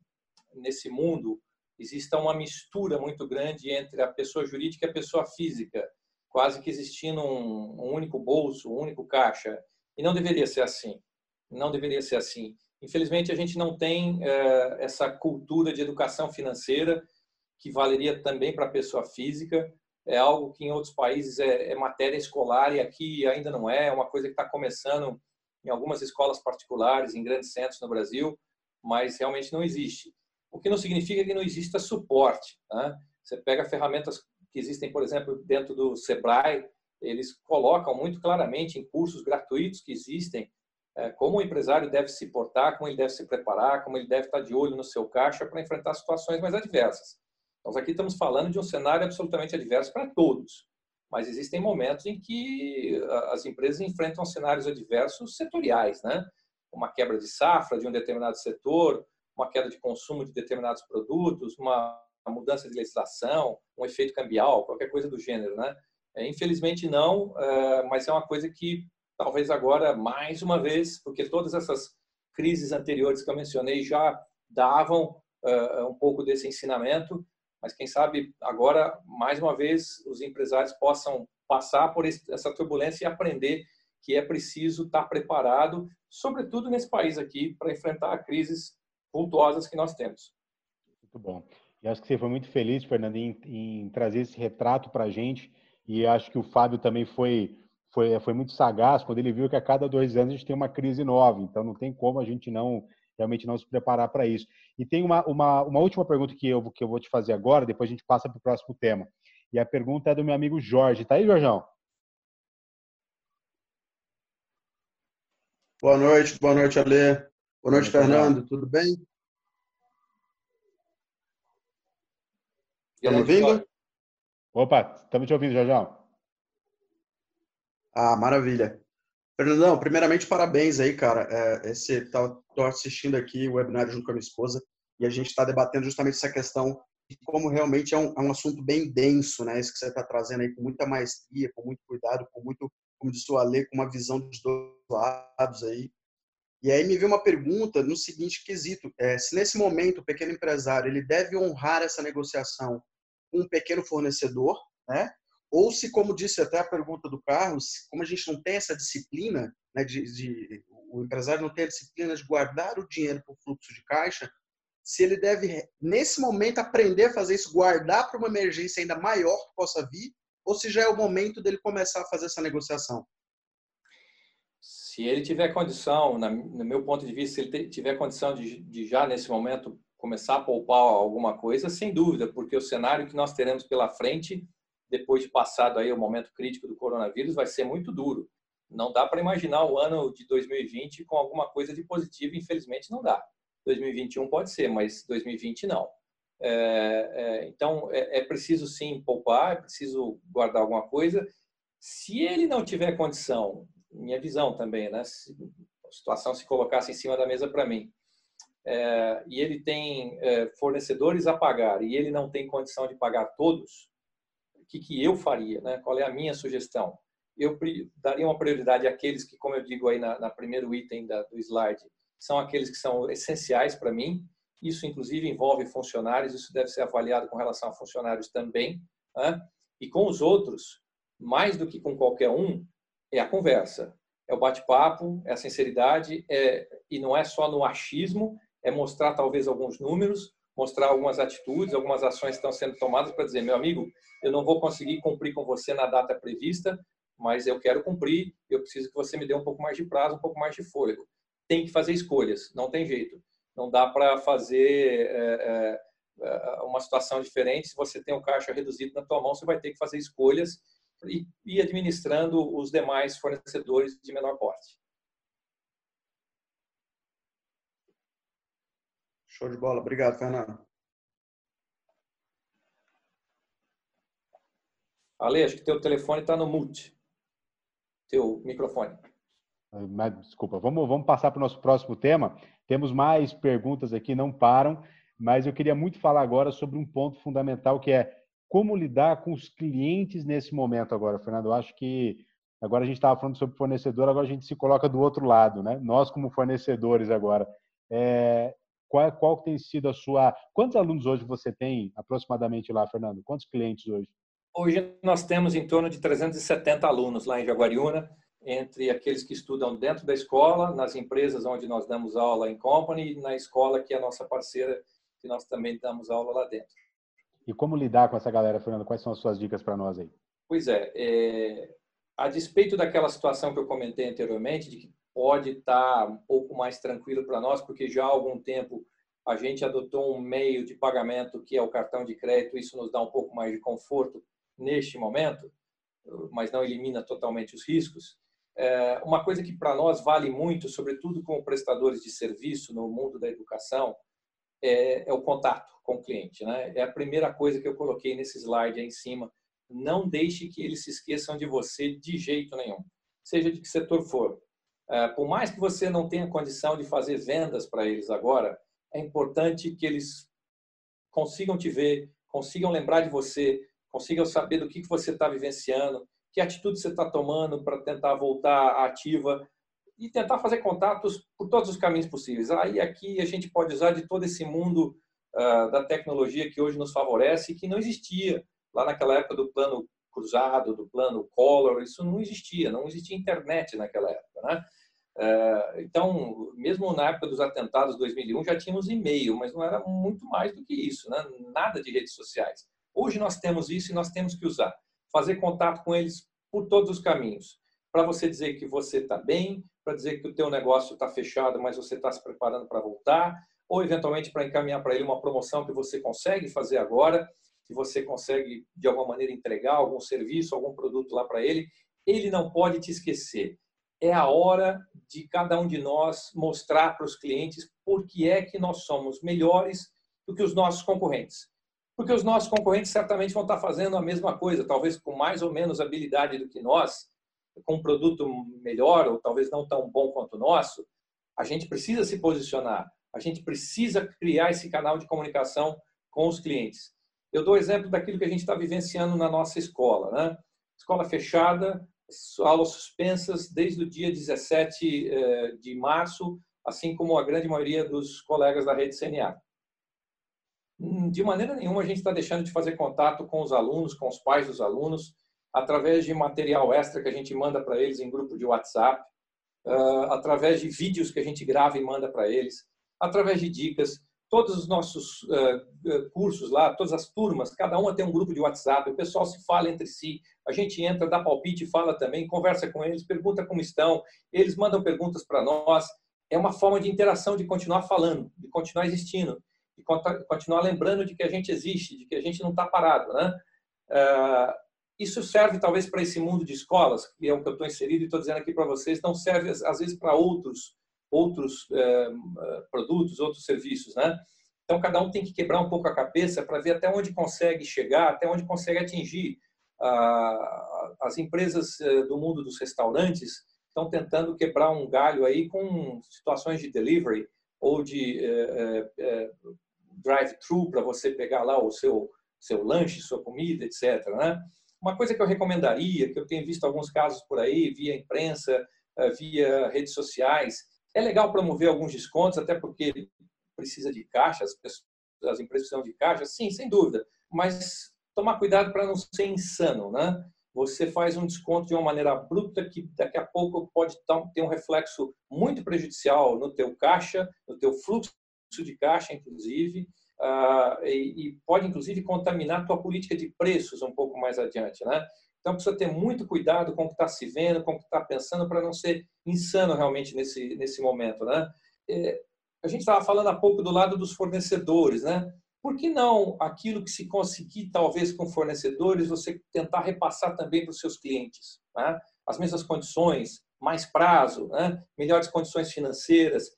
nesse mundo, exista uma mistura muito grande entre a pessoa jurídica e a pessoa física, quase que existindo um, um único bolso, um único caixa. E não deveria ser assim. Não deveria ser assim. Infelizmente, a gente não tem é, essa cultura de educação financeira que valeria também para a pessoa física. É algo que em outros países é, é matéria escolar e aqui ainda não é. É uma coisa que está começando em algumas escolas particulares, em grandes centros no Brasil, mas realmente não existe o que não significa que não exista suporte. Né? Você pega ferramentas que existem, por exemplo, dentro do Sebrae, eles colocam muito claramente em cursos gratuitos que existem é, como o empresário deve se portar, como ele deve se preparar, como ele deve estar de olho no seu caixa para enfrentar situações mais adversas. Nós aqui estamos falando de um cenário absolutamente adverso para todos, mas existem momentos em que as empresas enfrentam cenários adversos setoriais, né? Uma quebra de safra de um determinado setor, uma queda de consumo de determinados produtos, uma mudança de legislação, um efeito cambial, qualquer coisa do gênero, né? É, infelizmente não, é, mas é uma coisa que talvez agora, mais uma vez, porque todas essas crises anteriores que eu mencionei já davam é, um pouco desse ensinamento, mas quem sabe agora, mais uma vez, os empresários possam passar por essa turbulência e aprender que é preciso estar preparado, sobretudo nesse país aqui, para enfrentar crises pontuosas que nós temos. Muito bom. E acho que você foi muito feliz, Fernando, em, em trazer esse retrato para a gente. E acho que o Fábio também foi, foi, foi muito sagaz quando ele viu que a cada dois anos a gente tem uma crise nova. Então não tem como a gente não realmente não se preparar para isso. E tem uma, uma, uma última pergunta que eu, que eu vou te fazer agora, depois a gente passa para o próximo tema. E a pergunta é do meu amigo Jorge. Tá aí, Jorjão? Boa noite, boa noite, Ale. Boa noite, Fernando. Tudo bem? Tá me ouvindo? Opa, estamos te ouvindo, Jorjão. Ah, maravilha. Fernandão, primeiramente, parabéns aí, cara. É, tá, tô assistindo aqui o webinário junto com a minha esposa e a gente está debatendo justamente essa questão de como realmente é um, é um assunto bem denso, né? Isso que você está trazendo aí com muita maestria, com muito cuidado, com muito, como disse o Ale, com uma visão dos dois lados aí. E aí me veio uma pergunta no seguinte quesito: é, se nesse momento o pequeno empresário ele deve honrar essa negociação com um pequeno fornecedor, né? Ou se, como disse até a pergunta do Carlos, como a gente não tem essa disciplina, né, de, de o empresário não tem a disciplina de guardar o dinheiro para o fluxo de caixa, se ele deve, nesse momento, aprender a fazer isso, guardar para uma emergência ainda maior que possa vir, ou se já é o momento dele começar a fazer essa negociação? Se ele tiver condição, no meu ponto de vista, se ele tiver condição de, de já nesse momento começar a poupar alguma coisa, sem dúvida, porque o cenário que nós teremos pela frente depois de passado aí o momento crítico do coronavírus, vai ser muito duro. Não dá para imaginar o ano de 2020 com alguma coisa de positivo, infelizmente não dá. 2021 pode ser, mas 2020 não. É, é, então é, é, preciso sim poupar, é preciso guardar alguma coisa. Se ele não tiver condição, minha visão também, né? Se a situação se colocasse em cima da mesa para mim, é, e ele tem é, fornecedores a pagar e ele não tem condição de pagar todos, que, que eu faria, né? qual é a minha sugestão? Eu daria uma prioridade àqueles que, como eu digo aí na, na primeiro item da, do slide, são aqueles que são essenciais para mim. Isso, inclusive, envolve funcionários, isso deve ser avaliado com relação a funcionários também. Né? E com os outros, mais do que com qualquer um, é a conversa, é o bate-papo, é a sinceridade, é, e não é só no achismo, é mostrar talvez alguns números, mostrar algumas atitudes, algumas ações que estão sendo tomadas para dizer, meu amigo, eu não vou conseguir cumprir com você na data prevista, mas eu quero cumprir, eu preciso que você me dê um pouco mais de prazo, um pouco mais de fôlego. Tem que fazer escolhas, não tem jeito. Não dá para fazer é, é, uma situação diferente. Se você tem um caixa reduzido na tua mão, você vai ter que fazer escolhas e ir administrando os demais fornecedores de menor porte. Show de bola. Obrigado, Fernando. Ale, acho que teu telefone está no mute. Teu microfone. Mas, desculpa, vamos, vamos passar para o nosso próximo tema. Temos mais perguntas aqui, não param, mas eu queria muito falar agora sobre um ponto fundamental que é como lidar com os clientes nesse momento agora, Fernando. Eu acho que agora a gente estava falando sobre fornecedor, agora a gente se coloca do outro lado, né? Nós como fornecedores agora. É, qual, qual tem sido a sua. Quantos alunos hoje você tem aproximadamente lá, Fernando? Quantos clientes hoje? Hoje nós temos em torno de 370 alunos lá em Jaguariúna, entre aqueles que estudam dentro da escola, nas empresas onde nós damos aula em company e na escola que é a nossa parceira, que nós também damos aula lá dentro. E como lidar com essa galera, Fernando? Quais são as suas dicas para nós aí? Pois é, é, a despeito daquela situação que eu comentei anteriormente, de que pode estar um pouco mais tranquilo para nós, porque já há algum tempo a gente adotou um meio de pagamento que é o cartão de crédito, isso nos dá um pouco mais de conforto neste momento, mas não elimina totalmente os riscos. É, uma coisa que para nós vale muito, sobretudo como prestadores de serviço no mundo da educação, é, é, o contato com o cliente. Né? É a primeira coisa que eu coloquei nesse slide aí em cima. Não deixe que eles se esqueçam de você de jeito nenhum, seja de que setor for. É, por mais que você não tenha condição de fazer vendas para eles agora, é importante que eles consigam te ver, consigam lembrar de você, consigam saber do que você está vivenciando, que atitude você está tomando para tentar voltar ativa e tentar fazer contatos por todos os caminhos possíveis. Aí aqui a gente pode usar de todo esse mundo uh, da tecnologia que hoje nos favorece e que não existia lá naquela época do plano cruzado, do plano Collor, isso não existia, não existia internet naquela época, né? Uh, então, mesmo na época dos atentados de 2001 já tínhamos e-mail, mas não era muito mais do que isso, né? Nada de redes sociais. Hoje nós temos isso e nós temos que usar. Fazer contato com eles por todos os caminhos. Para você dizer que você está bem, para dizer que o teu negócio está fechado, mas você está se preparando para voltar, ou eventualmente para encaminhar para ele uma promoção que você consegue fazer agora. Se você consegue de alguma maneira entregar algum serviço, algum produto lá para ele, ele não pode te esquecer. É a hora de cada um de nós mostrar para os clientes por que é que nós somos melhores do que os nossos concorrentes. Porque os nossos concorrentes certamente vão estar fazendo a mesma coisa, talvez com mais ou menos habilidade do que nós, com um produto melhor ou talvez não tão bom quanto o nosso. A gente precisa se posicionar, a gente precisa criar esse canal de comunicação com os clientes. Eu dou exemplo daquilo que a gente está vivenciando na nossa escola. Né? Escola fechada, aulas suspensas desde o dia 17 eh, de março, assim como a grande maioria dos colegas da rede CNA. De maneira nenhuma a gente está deixando de fazer contato com os alunos, com os pais dos alunos, através de material extra que a gente manda para eles em grupo de WhatsApp, ah, através de vídeos que a gente grava e manda para eles, através de dicas. Todos os nossos ah, cursos lá, todas as turmas, cada uma tem um grupo de WhatsApp, o pessoal se fala entre si, a gente entra, dá palpite, fala também, conversa com eles, pergunta como estão, eles mandam perguntas para nós. É uma forma de interação, de continuar falando, de continuar existindo, de continuar lembrando de que a gente existe, de que a gente não está parado, né? Isso serve talvez para esse mundo de escolas, que é o que eu estou inserido e estou dizendo aqui para vocês, não serve às vezes para outros outros é, produtos, outros serviços, né? Então cada um tem que quebrar um pouco a cabeça para ver até onde consegue chegar, até onde consegue atingir. as empresas eh, do mundo dos restaurantes estão tentando quebrar um galho aí com situações de delivery ou de é, é, drive-thru para você pegar lá o seu seu lanche, sua comida, etc. Né? Uma coisa que eu recomendaria, que eu tenho visto alguns casos por aí, via imprensa, eh, via redes sociais, é legal promover alguns descontos, até porque precisa de caixa, as, pessoas, as empresas precisam de caixa, sim, sem dúvida, mas tomar cuidado para não ser insano, né? Você faz um desconto de uma maneira abrupta que daqui a pouco pode ter um reflexo muito prejudicial no teu caixa, no teu fluxo de caixa, inclusive, e, e, pode inclusive contaminar a tua política de preços um pouco mais adiante, né? Então precisa ter muito cuidado com o que está se vendo, com o que está pensando para não ser insano realmente nesse nesse momento, né? É, a gente estava falando há pouco do lado dos fornecedores, né? Por que não aquilo que se conseguir talvez com fornecedores você tentar repassar também para os seus clientes, né? As mesmas condições, mais prazo, né? melhores condições financeiras.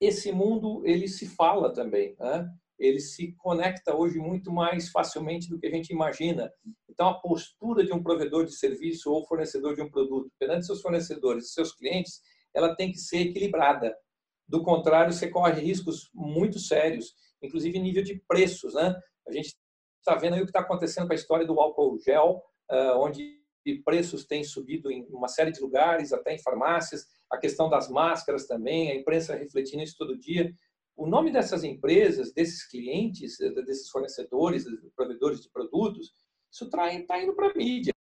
Esse mundo ele se fala também, né? Ele se conecta hoje muito mais facilmente do que a gente imagina. Então, a postura de um provedor de serviço ou fornecedor de um produto perante seus fornecedores seus clientes, ela tem que ser equilibrada. Do contrário, você corre riscos muito sérios, inclusive nível de preços. Né? A gente está vendo aí o que está acontecendo com a história do álcool gel, ah, onde preços têm subido em uma série de lugares, até em farmácias, a questão das máscaras também, a imprensa refletindo isso todo dia o nome dessas empresas, desses clientes, eh, desses fornecedores, provedores de produtos, isso está indo para a mídia,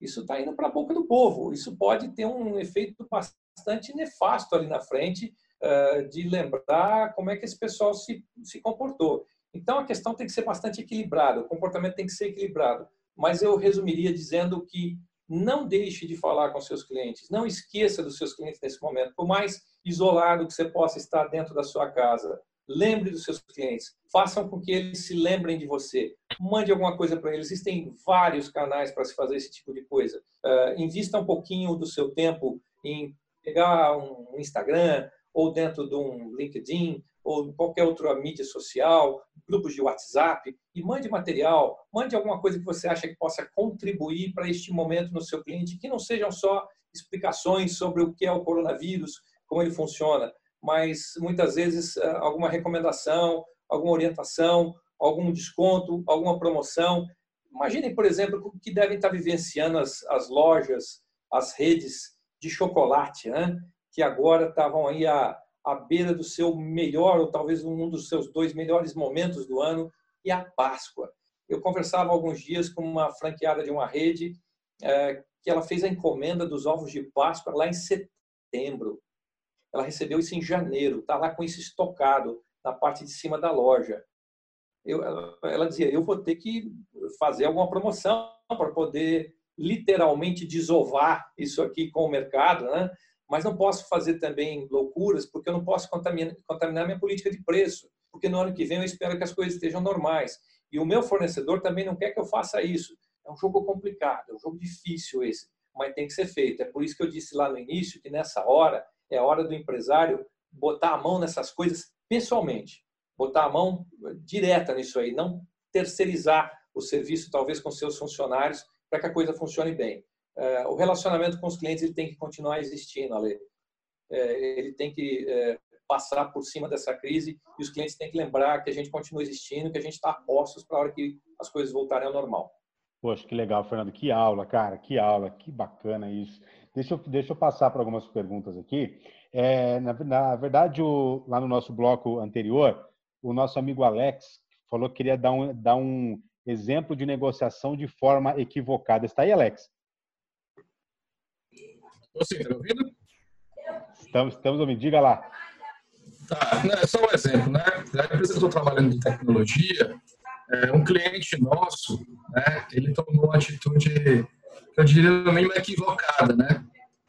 isso está indo para a boca do povo. Isso pode ter um efeito bastante nefasto ali na frente uh, de lembrar como é que esse pessoal se, se comportou. Então, a questão tem que ser bastante equilibrada, o comportamento tem que ser equilibrado. Mas eu resumiria dizendo que não deixe de falar com seus clientes, não esqueça dos seus clientes nesse momento, por mais isolado que você possa estar dentro da sua casa. Lembre dos seus clientes, façam com que eles se lembrem de você. Mande alguma coisa para eles. Existem vários canais para se fazer esse tipo de coisa. Uh, invista um pouquinho do seu tempo em pegar um Instagram ou dentro de um LinkedIn ou qualquer outra mídia social, grupos de WhatsApp, e mande material, mande alguma coisa que você acha que possa contribuir para este momento no seu cliente, que não sejam só explicações sobre o que é o coronavírus, como ele funciona, mas muitas vezes eh, alguma recomendação, alguma orientação, algum desconto, alguma promoção. Imaginem, por exemplo, o que devem estar vivenciando as, as lojas, as redes de chocolate, né? que agora estavam aí a à beira do seu melhor, ou talvez um dos seus dois melhores momentos do ano, e a Páscoa. Eu conversava alguns dias com uma franqueada de uma rede é, que ela fez a encomenda dos ovos de Páscoa lá em setembro. Ela recebeu isso em janeiro, está lá com isso estocado na parte de cima da loja. Eu, ela dizia: eu vou ter que fazer alguma promoção para poder literalmente desovar isso aqui com o mercado, né? mas não posso fazer também loucuras, porque eu não posso contaminar, contaminar minha política de preço, porque no ano que vem eu espero que as coisas estejam normais. E o meu fornecedor também não quer que eu faça isso. É um jogo complicado, é um jogo difícil esse, mas tem que ser feito. É por isso que eu disse lá no início que nessa hora é hora do empresário botar a mão nessas coisas pessoalmente, botar a mão direta nisso aí, não terceirizar o serviço talvez com seus funcionários para que a coisa funcione bem. É, o relacionamento com os clientes ele tem que continuar existindo, Ale. É, ele tem que passar por cima dessa crise e os clientes têm que lembrar que a gente continua existindo, que a gente está a postos para a hora que as coisas voltarem ao normal. Poxa, que legal, Fernando. Que aula, cara. Que aula. Que bacana isso. Deixa eu, deixa eu passar para algumas perguntas aqui. É, na, na, verdade, o, lá no nosso bloco anterior, o nosso amigo Alex falou que queria dar um, dar um exemplo de negociação de forma equivocada. Está aí, Alex? Você está ouvindo? Estamos, estamos ouvindo. Diga lá. Tá, é só um exemplo, né? A empresa que eu estou trabalhando em tecnologia, é, um cliente nosso, né, ele tomou uma atitude, eu diria, no mínimo equivocada, né?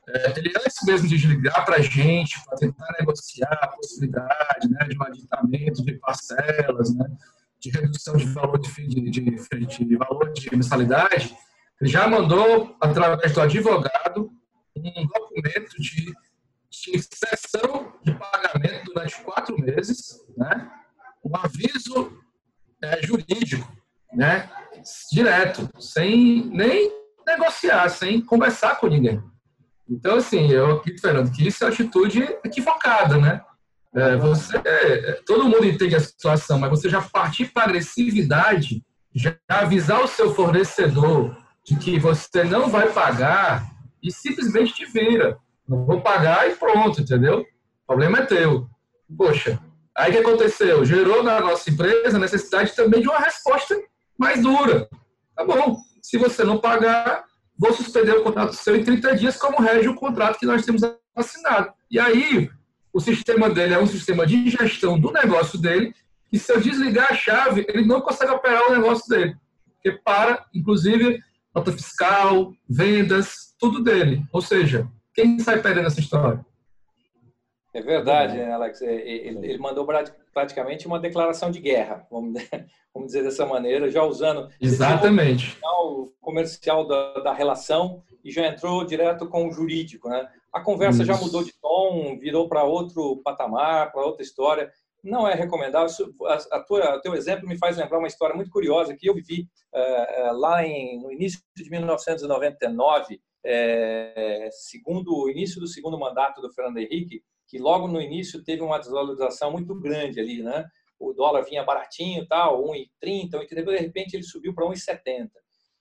É, ele, antes mesmo de ligar para a gente, para tentar negociar a possibilidade né, de um aditamento de parcelas, né, de redução de valor de, de, de, de valor de mensalidade, ele já mandou, através do advogado, um documento de, de cessão de pagamento durante quatro meses, né, um aviso é, jurídico, né? Direto, sem nem negociar, sem conversar com ninguém. Então, assim, eu acredito, Fernando, que isso é atitude equivocada, né? É, você, é, todo mundo entende a situação, mas você já partir para agressividade, já avisar o seu fornecedor de que você não vai pagar e simplesmente te vira. Não vou pagar e pronto, entendeu? O problema é teu. Poxa, Aí o que aconteceu? Gerou na nossa empresa a necessidade também de uma resposta mais dura. Tá bom, se você não pagar, vou suspender o contrato seu em 30 dias, como rege o contrato que nós temos assinado. E aí, o sistema dele é um sistema de gestão do negócio dele, e se eu desligar a chave, ele não consegue operar o negócio dele. Porque para, inclusive, nota fiscal, vendas, tudo dele. Ou seja, quem sai perdendo essa história? É verdade, né, Alex? É, ele, ele, mandou praticamente uma declaração de guerra, vamos, vamos dizer dessa maneira, já usando exatamente o comercial da, da, relação e já entrou direto com o jurídico, né? A conversa Isso. já mudou de tom, virou para outro patamar, para outra história. Não é recomendável. A, a tua, teu exemplo me faz lembrar uma história muito curiosa que eu vivi uh, lá em, no início de 1999, é, segundo o início do segundo mandato do Fernando Henrique que logo no início teve uma desvalorização muito grande ali, né? O dólar vinha baratinho, tal, 1,30, 1,30, de repente ele subiu para 1,70.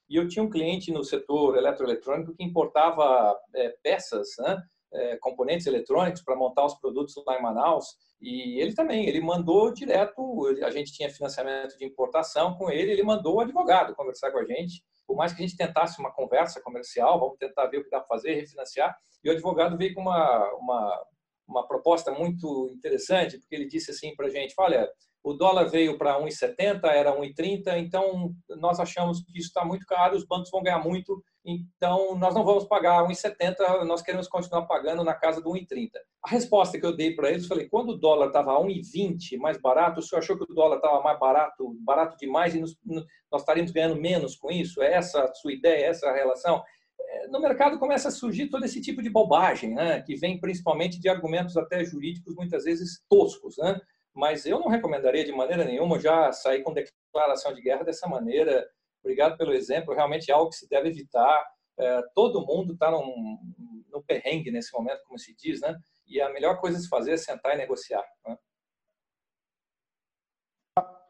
E eu tinha um cliente no setor eletroeletrônico que importava é, peças, né? É, componentes eletrônicos para montar os produtos lá em Manaus. E ele também, ele mandou direto, a gente tinha financiamento de importação com ele, ele mandou o advogado conversar com a gente. Por mais que a gente tentasse uma conversa comercial, vamos tentar ver o que dá para fazer, refinanciar. E o advogado veio com uma, uma uma proposta muito interessante, porque ele disse assim para a gente, olha, o dólar veio para 1,70, era 1,30, então nós achamos que isso está muito caro, os bancos vão ganhar muito, então nós não vamos pagar 1,70, nós queremos continuar pagando na casa do 1,30. A resposta que eu dei para eles, falei, quando o dólar estava 1,20 mais barato, o senhor achou que o dólar estava mais barato, barato demais e nós estaríamos ganhando menos com isso? É essa a sua ideia, é essa a relação? No mercado começa a surgir todo esse tipo de bobagem, né? que vem principalmente de argumentos até jurídicos, muitas vezes toscos. Né? Mas eu não recomendaria de maneira nenhuma já sair com declaração de guerra dessa maneira. Obrigado pelo exemplo, realmente é algo que se deve evitar. É, todo mundo está no perrengue nesse momento, como se diz, né? e a melhor coisa a se fazer é sentar e negociar. Né?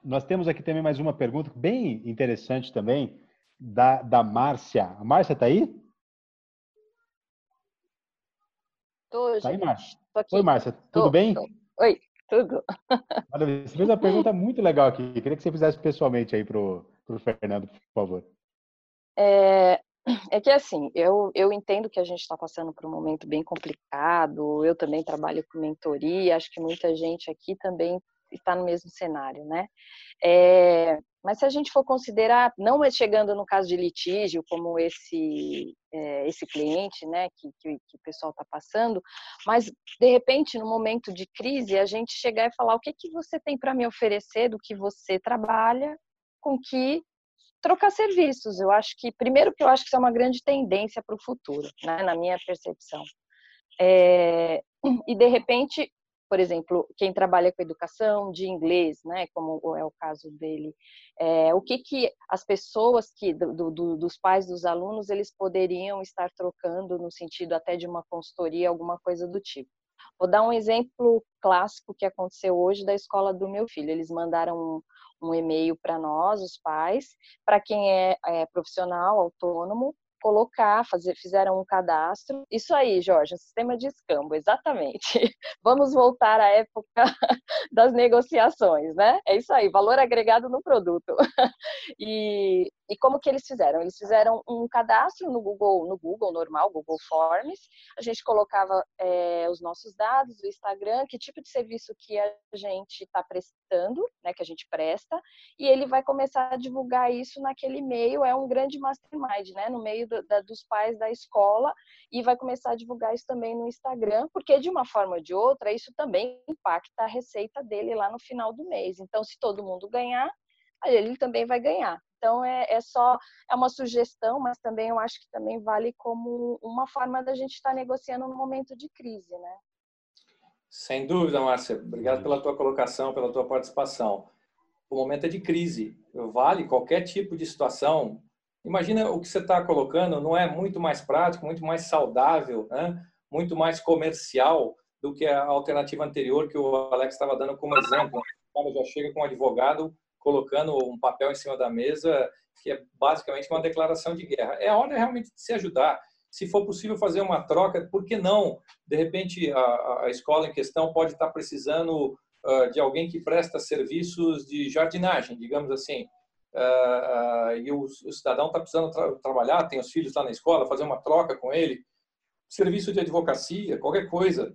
Nós temos aqui também mais uma pergunta bem interessante também, da, da Márcia. A Márcia está aí? Tô, tá aí, Márcia. Oi, Márcia, tudo tô, bem? Tô. Oi, tudo. Você fez uma pergunta muito legal aqui. Queria que você fizesse pessoalmente aí para o Fernando, por favor. É, é que assim, eu, eu entendo que a gente está passando por um momento bem complicado. Eu também trabalho com mentoria, acho que muita gente aqui também está no mesmo cenário, né? É, mas se a gente for considerar, não é chegando no caso de litígio, como esse é, esse cliente, né, que, que, que o pessoal está passando, mas de repente, no momento de crise, a gente chegar e falar o que, que você tem para me oferecer do que você trabalha com que trocar serviços. Eu acho que, primeiro, que eu acho que isso é uma grande tendência para o futuro, né, na minha percepção. É, e, de repente, por exemplo, quem trabalha com educação de inglês, né, como é o caso dele, é, o que, que as pessoas que do, do, dos pais dos alunos eles poderiam estar trocando no sentido até de uma consultoria, alguma coisa do tipo. Vou dar um exemplo clássico que aconteceu hoje da escola do meu filho. Eles mandaram um, um e-mail para nós, os pais, para quem é, é profissional, autônomo, colocar, fazer, fizeram um cadastro. Isso aí, Jorge, um sistema de escambo, exatamente. Vamos voltar à época das negociações, né? É isso aí, valor agregado no produto. E, e como que eles fizeram? Eles fizeram um cadastro no Google, no Google normal, Google Forms. A gente colocava é, os nossos dados, o Instagram, que tipo de serviço que a gente está prestando, né? Que a gente presta, e ele vai começar a divulgar isso naquele e-mail. É um grande mastermind, né? No meio do, da, dos pais da escola e vai começar a divulgar isso também no Instagram, porque de uma forma ou de outra isso também impacta a receita dele lá no final do mês. Então, se todo mundo ganhar, ele também vai ganhar. Então é, é, só é uma sugestão, mas também eu acho que também vale como uma forma da gente estar negociando no momento de crise, né? Sem dúvida, Márcia. Obrigado pela tua colocação, pela tua participação. O momento é de crise. Vale qualquer tipo de situação. Imagina o que você está colocando, não é muito mais prático, muito mais saudável, né? muito mais comercial do que a alternativa anterior que o Alex estava dando como exemplo. O cara já chega com um advogado colocando um papel em cima da mesa que é basicamente uma declaração de guerra. É hora realmente de se ajudar. Se for possível fazer uma troca, por que não? De repente, a, a escola em questão pode estar precisando uh, de alguém que presta serviços de jardinagem, digamos assim. Uh, uh, e o, o, cidadão está precisando tra trabalhar, tem os filhos lá na escola, fazer uma troca com ele. Serviço de advocacia, qualquer coisa.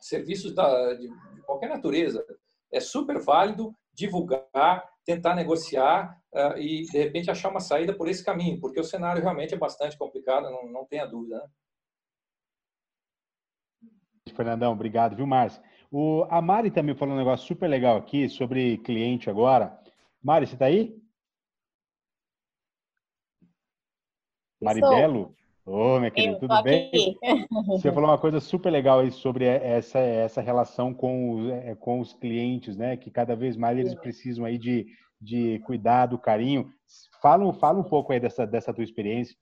Serviços da, de, de qualquer natureza. É super válido divulgar, tentar negociar uh, e, de repente, achar uma saída por esse caminho, porque o cenário realmente é bastante complicado, não, não tenha dúvida. Né? Fernandão, obrigado, viu, Márcio? O, a Mari também falou um negócio super legal aqui sobre cliente agora. Mari, você está aí? Mari Belo? Ô, minha querida, tudo bem? Você falou uma coisa super legal aí sobre essa, essa relação com os, é, com os clientes, né? Que cada vez mais eles precisam aí de, de cuidado, carinho. Fala, fala um pouco aí dessa, dessa tua experiência.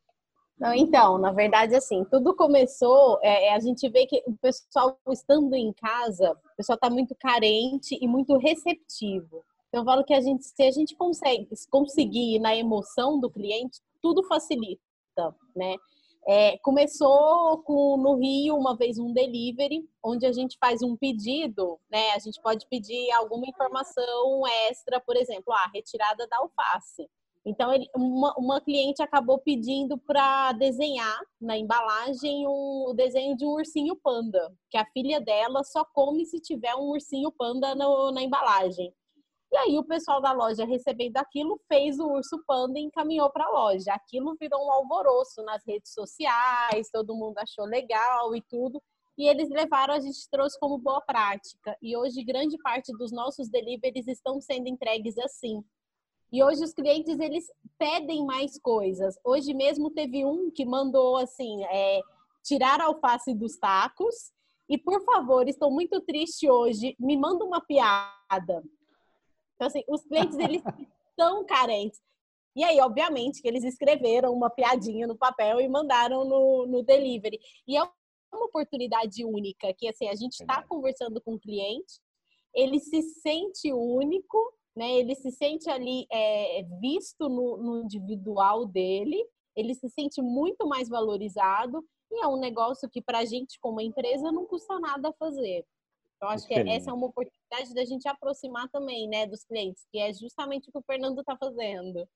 Não, então, na verdade, assim, tudo começou, é, é a gente vê que o pessoal estando em casa, o pessoal está muito carente e muito receptivo. Então, eu falo que a gente, se a gente consegue conseguir na emoção do cliente, tudo facilita, né? É, começou com, no Rio uma vez um delivery, onde a gente faz um pedido, né? A gente pode pedir alguma informação extra, por exemplo, a retirada da alface. Então, ele, uma, uma cliente acabou pedindo para desenhar na embalagem um, o desenho de um ursinho panda, que a filha dela só come se tiver um ursinho panda no, na embalagem. E aí o pessoal da loja recebendo aquilo fez o urso panda e encaminhou para a loja. Aquilo virou um alvoroço nas redes sociais, todo mundo achou legal e tudo. E eles levaram, a gente trouxe como boa prática. E hoje grande parte dos nossos deliveries estão sendo entregues assim. E hoje os clientes eles pedem mais coisas. Hoje mesmo teve um que mandou assim, é, tirar a alface dos tacos e por favor, estou muito triste hoje, me manda uma piada. Então, assim, os clientes, eles são carentes. E aí, obviamente, que eles escreveram uma piadinha no papel e mandaram no, no delivery. E é uma oportunidade única, que assim, a gente está conversando com o cliente, ele se sente único, né? Ele se sente ali é, visto no, no individual dele, ele se sente muito mais valorizado e é um negócio que para a gente como empresa não custa nada fazer. Eu acho Excelente. que essa é uma oportunidade da gente aproximar também, né, dos clientes, que é justamente o que o Fernando está fazendo.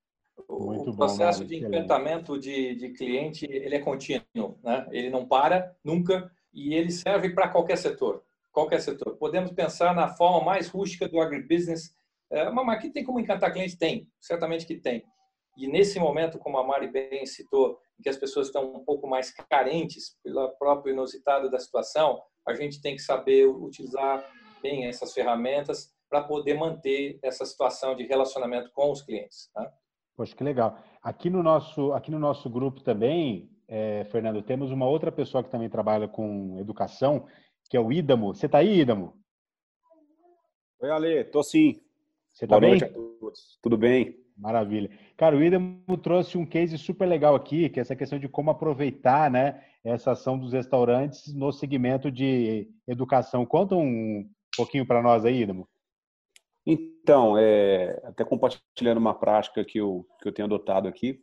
Muito o processo bom, de encantamento de, de cliente ele é contínuo, né? Ele não para nunca e ele serve para qualquer setor, qualquer setor. Podemos pensar na forma mais rústica do agribusiness, é, mas que tem como encantar cliente tem, certamente que tem. E nesse momento, como a Mari bem citou, em que as pessoas estão um pouco mais carentes pelo próprio inusitado da situação, a gente tem que saber utilizar essas ferramentas para poder manter essa situação de relacionamento com os clientes. Tá? Poxa, que legal. Aqui no nosso, aqui no nosso grupo também, é, Fernando, temos uma outra pessoa que também trabalha com educação, que é o Idamo. Você está aí, Idamo? Oi, Ale, tô sim. Você está bem? Noite a todos. Tudo bem? Maravilha. Cara, o Idamo trouxe um case super legal aqui, que é essa questão de como aproveitar né, essa ação dos restaurantes no segmento de educação. Conta um pouquinho para nós aí, Idamo. Então, é, até compartilhando uma prática que eu, que eu tenho adotado aqui,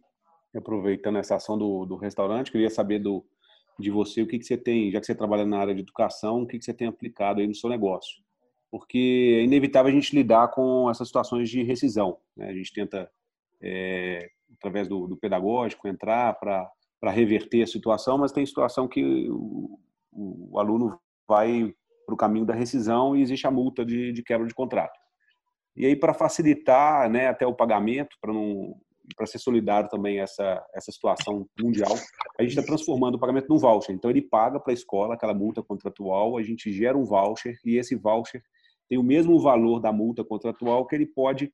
aproveitando essa ação do, do restaurante, queria saber do, de você o que, que você tem, já que você trabalha na área de educação, o que, que você tem aplicado aí no seu negócio. Porque é inevitável a gente lidar com essas situações de rescisão. Né? A gente tenta, é, através do, do pedagógico, entrar para reverter a situação, mas tem situação que o, o aluno vai para o caminho da rescisão e existe a multa de, de quebra de contrato. E aí, para facilitar né, até o pagamento, para não para ser solidário também essa essa situação mundial, a gente está transformando o pagamento num voucher. Então ele paga para a escola aquela multa contratual, a gente gera um voucher e esse voucher tem o mesmo valor da multa contratual que ele pode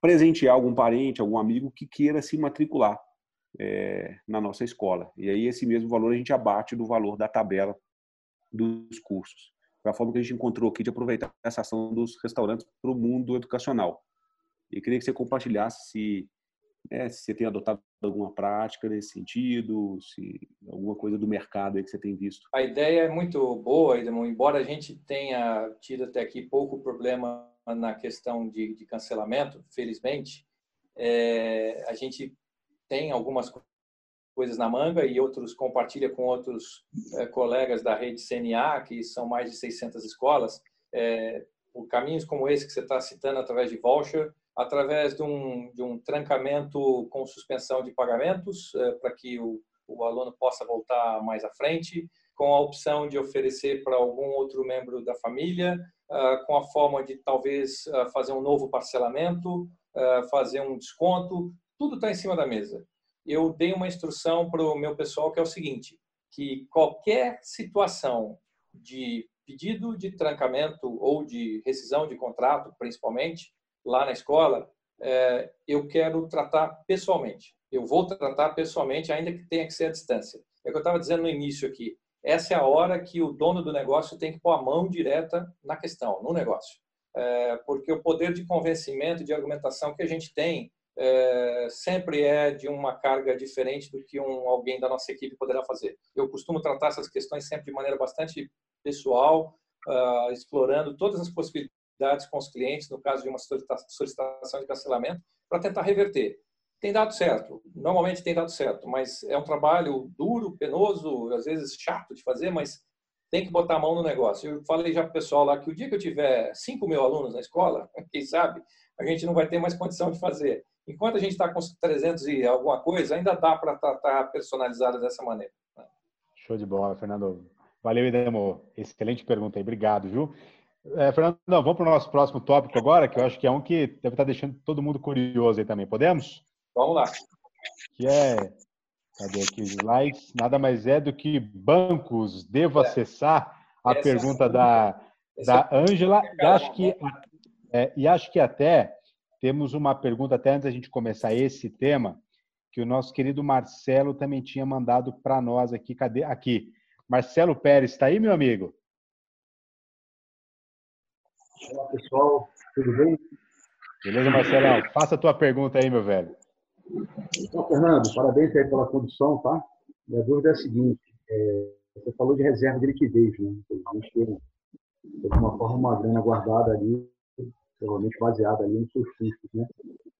presentear algum parente, algum amigo que queira se matricular é, na nossa escola. E aí esse mesmo valor a gente abate do valor da tabela dos cursos. Foi a forma que a gente encontrou aqui de aproveitar essa ação dos restaurantes para o mundo educacional. E queria que você compartilhasse se né, se você tem adotado alguma prática nesse sentido, se alguma coisa do mercado que você tem visto. A ideia é muito boa, Edmond, embora a gente tenha tido até aqui pouco problema na questão de, de cancelamento, felizmente, é, a gente tem algumas coisas na manga e outros compartilha com outros é, colegas da rede CNA, que são mais de 600 escolas, é, por caminhos como esse que você está citando através de voucher, através de um, de um trancamento com suspensão de pagamentos, é, para que o, o aluno possa voltar mais à frente, com a opção de oferecer para algum outro membro da família, uh, com a forma de talvez uh, fazer um novo parcelamento, uh, fazer um desconto, tudo está em cima da mesa. Eu dei uma instrução para o meu pessoal que é o seguinte, que qualquer situação de pedido de trancamento ou de rescisão de contrato, principalmente, lá na escola, é, eu quero tratar pessoalmente. Eu vou tratar pessoalmente, ainda que tenha que ser à distância. É o que eu estava dizendo no início aqui. Essa é a hora que o dono do negócio tem que pôr a mão direta na questão, no negócio. É, porque o poder de convencimento, de argumentação que a gente tem, é, sempre é de uma carga diferente do que um, alguém da nossa equipe poderá fazer. Eu costumo tratar essas questões sempre de maneira bastante pessoal, uh, explorando todas as possibilidades com os clientes, no caso de uma solicitação de cancelamento, para tentar reverter. Tem dado certo, normalmente tem dado certo, mas é um trabalho duro, penoso, às vezes chato de fazer, mas tem que botar a mão no negócio. Eu falei já para o pessoal lá que o dia que eu tiver 5 mil alunos na escola, quem sabe, a gente não vai ter mais condição de fazer. Enquanto a gente está com 300 e alguma coisa, ainda dá para tratar personalizado dessa maneira. Show de bola, Fernando. Valeu, Idemo. Excelente pergunta aí. Obrigado, viu? É, Fernando, não, vamos para o nosso próximo tópico agora, que eu acho que é um que deve estar deixando todo mundo curioso aí também. Podemos? Vamos lá. Que é, cadê aqui os slides? Nada mais é do que bancos. Devo é. acessar a Essa pergunta é da da Ângela. E acho que é, e acho que até temos uma pergunta até antes da gente começar esse tema que o nosso querido Marcelo também tinha mandado para nós aqui. Cadê? Aqui. Marcelo Pérez, está aí, meu amigo? Olá, pessoal. Tudo bem? Beleza, Marcelão? Faça a tua pergunta aí, meu velho. Então, Fernando, parabéns aí pela condução, tá? Minha dúvida é a seguinte. É, você falou de reserva de liquidez, né? A gente tem, de alguma forma, uma grana guardada ali, provavelmente baseada ali nos seus custos, né?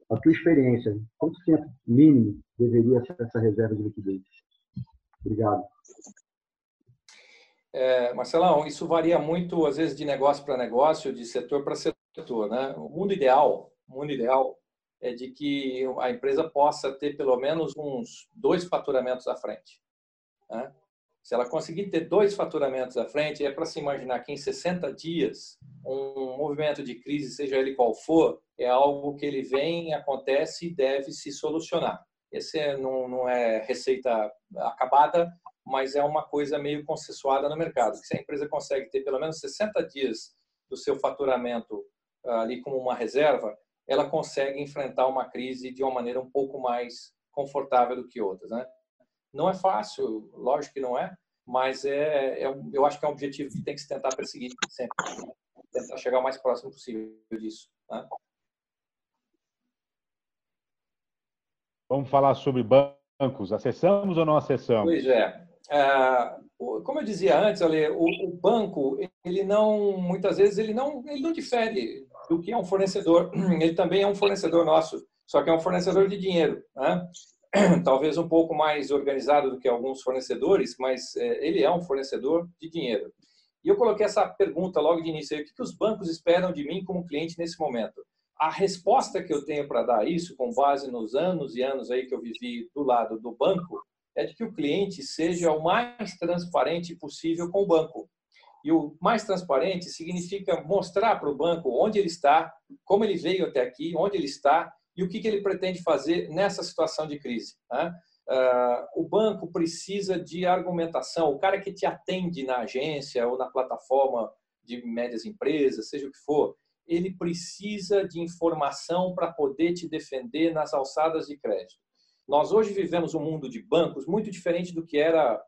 A tua experiência, quanto tempo mínimo deveria ser essa reserva de liquidez? Obrigado. É, Marcelão, isso varia muito, às vezes, de negócio para negócio, de setor para setor. Né? O mundo ideal, o mundo ideal é de que a empresa possa ter pelo menos uns dois faturamentos à frente. Né? Se ela conseguir ter dois faturamentos à frente, é para se imaginar que em 60 dias, um movimento de crise, seja ele qual for, é algo que ele vem, acontece e deve se solucionar. Esse é, não, não é receita acabada, mas é uma coisa meio consensuada no mercado. Se a empresa consegue ter pelo menos 60 dias do seu faturamento ali como uma reserva, ela consegue enfrentar uma crise de uma maneira um pouco mais confortável do que outras, né? Não é fácil, lógico que não é, mas é, é eu acho que é um objetivo que tem que se tentar perseguir sempre, né? tentar chegar o mais próximo possível disso. Né? Vamos falar sobre bancos. Acessamos ou não acessamos? Pois é. é como eu dizia antes, Ale, o, o, banco, ele não, muitas vezes, ele não, ele não difere do que é um fornecedor. Ele também é um fornecedor nosso, só que é um fornecedor de dinheiro. Né? Talvez um pouco mais organizado do que alguns fornecedores, mas é, ele é um fornecedor de dinheiro. E eu coloquei essa pergunta logo de início: o que os bancos esperam de mim como cliente nesse momento? A resposta que eu tenho para dar isso, com base nos anos e anos aí que eu vivi do lado do banco, é de que o cliente seja o mais transparente possível com o banco. E o mais transparente significa mostrar para o banco onde ele está, como ele veio até aqui, onde ele está e o que, ele pretende fazer nessa situação de crise. Né? Uh, o banco precisa de argumentação. O cara que te atende na agência ou na plataforma de médias empresas, seja o que for, ele precisa de informação para poder te defender nas alçadas de crédito. Nós hoje vivemos um mundo de bancos muito diferente do que era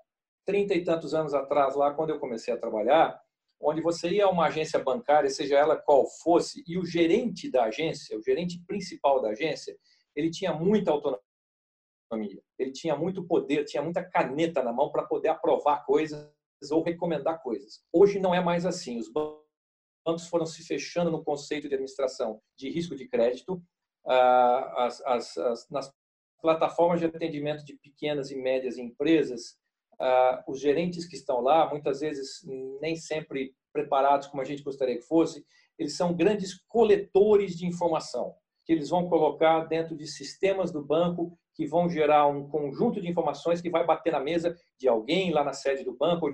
trinta e tantos anos atrás, lá quando eu comecei a trabalhar, onde você ia a uma agência bancária, seja ela qual fosse, e o gerente da agência, o gerente principal da agência, ele tinha muita autonomia, ele tinha muito poder, tinha muita caneta na mão para poder aprovar coisas ou recomendar coisas. Hoje não é mais assim. Os bancos foram se fechando no conceito de administração de risco de crédito. Ah, as, as, as, nas plataformas de atendimento de pequenas e médias empresas, ah, os gerentes que estão lá, muitas vezes nem sempre preparados como a gente gostaria que fosse, eles são grandes coletores de informação, que eles vão colocar dentro de sistemas do banco que vão gerar um conjunto de informações que vai bater na mesa de alguém lá na sede do banco,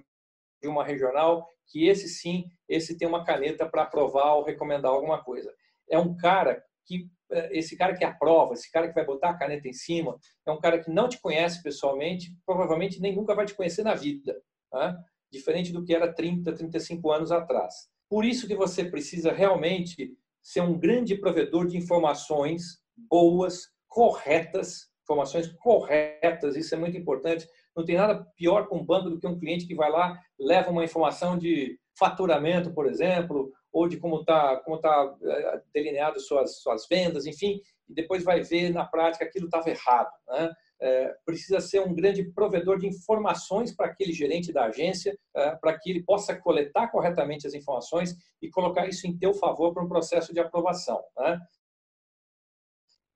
de uma regional, que esse sim, esse tem uma caneta para aprovar ou recomendar alguma coisa. É um cara que esse cara que aprova, esse cara que vai botar a caneta em cima, é um cara que não te conhece pessoalmente, provavelmente nem nunca vai te conhecer na vida, tá? diferente do que era 30, 35 anos atrás. Por isso que você precisa realmente ser um grande provedor de informações boas, corretas, informações corretas, isso é muito importante. Não tem nada pior para um banco do que um cliente que vai lá, leva uma informação de faturamento, por exemplo, ou de como está como tá eh, delineado suas, suas vendas, enfim, e depois vai ver na prática aquilo estava errado. Né? É, precisa ser um grande provedor de informações para aquele gerente da agência, é, para que ele possa coletar corretamente as informações e colocar isso em teu favor para um processo de aprovação. Né?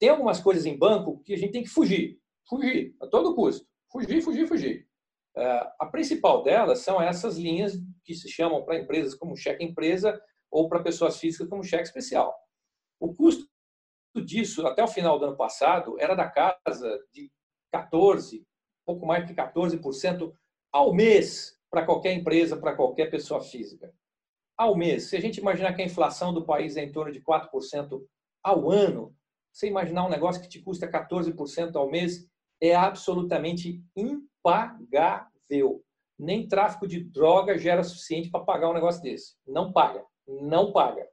Tem algumas coisas em banco que a gente tem que fugir, fugir a todo custo, fugir, fugir, fugir. É, a principal delas são essas linhas que se chamam para empresas como cheque empresa ou para pessoas físicas como cheque especial. O custo disso, até o final do ano passado, era da casa de 14, pouco mais que 14% ao mês para qualquer empresa, para qualquer pessoa física. Ao mês. Se a gente imaginar que a inflação do país é em torno de 4% ao ano, você imaginar um negócio que te custa 14% ao mês é absolutamente impagável. Nem tráfico de droga gera suficiente para pagar um negócio desse. Não paga não paga.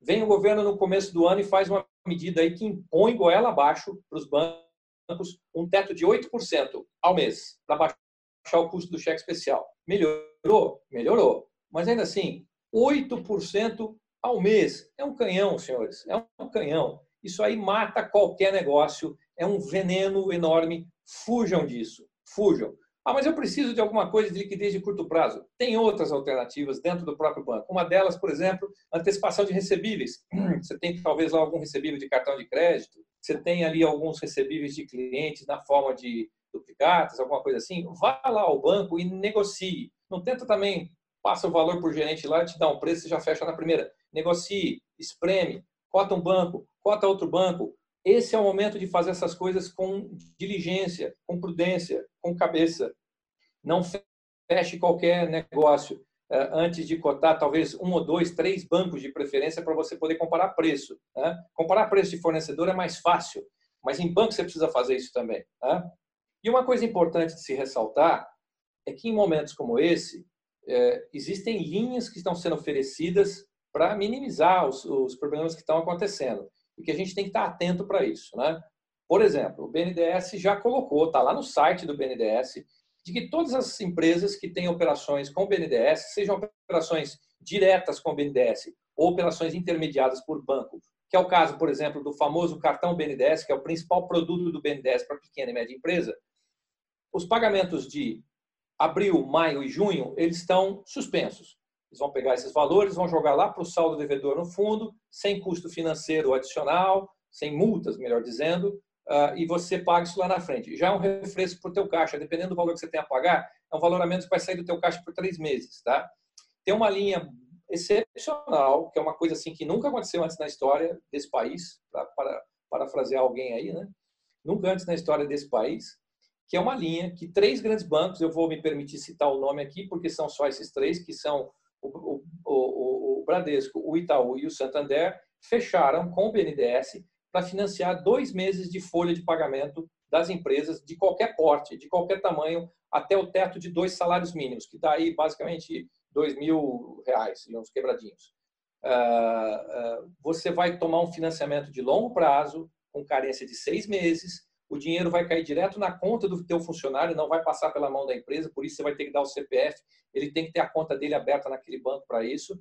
Vem o governo no começo do ano e faz uma medida aí que impõe goela abaixo para os bancos um teto de 8% ao mês para baixar o custo do cheque especial. Melhorou? Melhorou. Mas ainda assim, 8% ao mês. É um canhão, senhores. É um canhão. Isso aí mata qualquer negócio. É um veneno enorme. Fujam disso. Fujam. Ah, mas eu preciso de alguma coisa de liquidez de curto prazo. Tem outras alternativas dentro do próprio banco. Uma delas, por exemplo, antecipação de recebíveis. Você tem talvez lá algum recebível de cartão de crédito, você tem ali alguns recebíveis de clientes na forma de duplicatas, alguma coisa assim. Vá lá ao banco e negocie. Não tenta também, passa o valor por gerente lá, te dá um preço e já fecha na primeira. Negocie, espreme, cota um banco, cota outro banco, esse é o momento de fazer essas coisas com diligência, com prudência, com cabeça. Não feche qualquer negócio eh, antes de cotar talvez um ou dois, três bancos de preferência para você poder comparar preço. Né? Comparar preço de fornecedor é mais fácil, mas em banco você precisa fazer isso também. Né? E uma coisa importante de se ressaltar é que em momentos como esse, eh, existem linhas que estão sendo oferecidas para minimizar os, os, problemas que estão acontecendo. E que a gente tem que estar atento para isso. Né? Por exemplo, o BNDES já colocou, está lá no site do BNDES, de que todas as empresas que têm operações com o BNDES, sejam operações diretas com o BNDES ou operações intermediadas por banco, que é o caso, por exemplo, do famoso cartão BNDES, que é o principal produto do BNDES para pequena e média empresa, os pagamentos de abril, maio e junho, eles estão suspensos. Eles vão pegar esses valores, vão jogar lá para o saldo devedor no fundo, sem custo financeiro adicional, sem multas, melhor dizendo, uh, e você paga isso lá na frente. Já é um refresco para o teu caixa, dependendo do valor que você tem a pagar, é um valor a menos que vai sair do teu caixa por três meses, tá? Tem uma linha excepcional, que é uma coisa assim que nunca aconteceu antes na história desse país, para parafrasear alguém aí, né? Nunca antes na história desse país, que é uma linha que três grandes bancos, eu vou me permitir citar o nome aqui, porque são só esses três, que são o, o, o, Bradesco, o Itaú e o Santander, fecharam com o BNDES para financiar dois meses de folha de pagamento das empresas de qualquer porte, de qualquer tamanho, até o teto de dois salários mínimos, que dá aí basicamente dois mil reais uns quebradinhos. Uh, uh, você vai tomar um financiamento de longo prazo, com carência de seis meses, o dinheiro vai cair direto na conta do teu funcionário, não vai passar pela mão da empresa, por isso você vai ter que dar o CPF, ele tem que ter a conta dele aberta naquele banco para isso.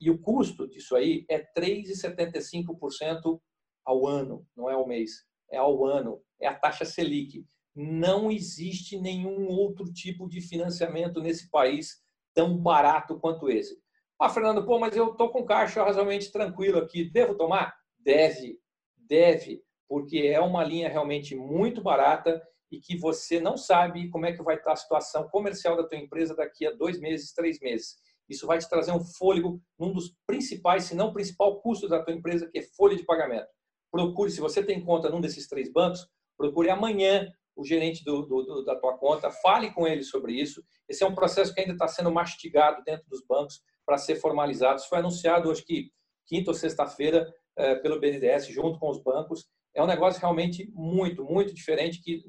E o custo disso aí é 3,75% ao ano, não é ao mês, é ao ano, é a taxa Selic. Não existe nenhum outro tipo de financiamento nesse país tão barato quanto esse. Ah, Fernando, pô, mas eu estou com caixa razoavelmente tranquilo aqui, devo tomar? Deve, deve, porque é uma linha realmente muito barata e que você não sabe como é que vai estar a situação comercial da tua empresa daqui a dois meses, três meses. Isso vai te trazer um fôlego num dos principais, se não principal custo da tua empresa, que é folha de pagamento procure, se você tem conta num desses três bancos, procure amanhã o gerente do, do, da tua conta, fale com ele sobre isso. Esse é um processo que ainda está sendo mastigado dentro dos bancos para ser formalizado. Isso foi anunciado, acho que quinta ou sexta-feira, eh, pelo BNDES, junto com os bancos. É um negócio realmente muito, muito diferente, que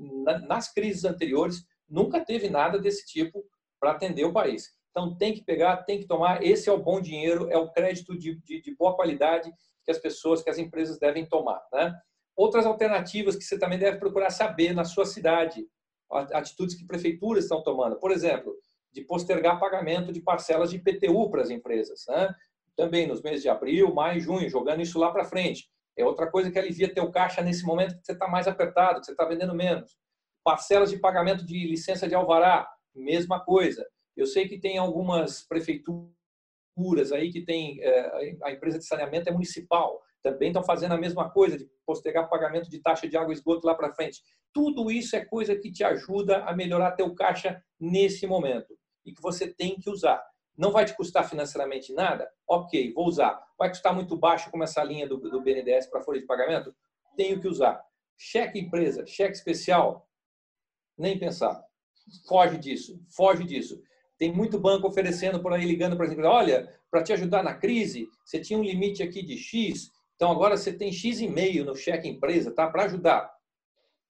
nas crises anteriores nunca teve nada desse tipo para atender o país. Então, tem que pegar, tem que tomar. Esse é o bom dinheiro, é o crédito de, de, de boa qualidade que as pessoas, que as empresas devem tomar. Né? Outras alternativas que você também deve procurar saber na sua cidade, atitudes que prefeituras estão tomando. Por exemplo, de postergar pagamento de parcelas de IPTU para as empresas. Né? Também nos meses de abril, maio, junho, jogando isso lá para frente. É outra coisa que alivia teu caixa nesse momento que você está mais apertado, que você está vendendo menos. Parcelas de pagamento de licença de alvará, mesma coisa. Eu sei que tem algumas prefeituras aí que tem é, a empresa de saneamento é municipal, também estão fazendo a mesma coisa de postergar pagamento de taxa de água e esgoto lá para frente. Tudo isso é coisa que te ajuda a melhorar teu caixa nesse momento e que você tem que usar. Não vai te custar financeiramente nada? Ok, vou usar. Vai custar muito baixo como essa linha do, do BNDES para folha de pagamento? Tenho que usar. Cheque empresa, cheque especial? Nem pensar. Foge disso, foge disso. Tem muito banco oferecendo por aí, ligando para as empresas, olha, para te ajudar na crise, você tinha um limite aqui de X, então agora você tem X e meio no cheque empresa, tá? Para ajudar.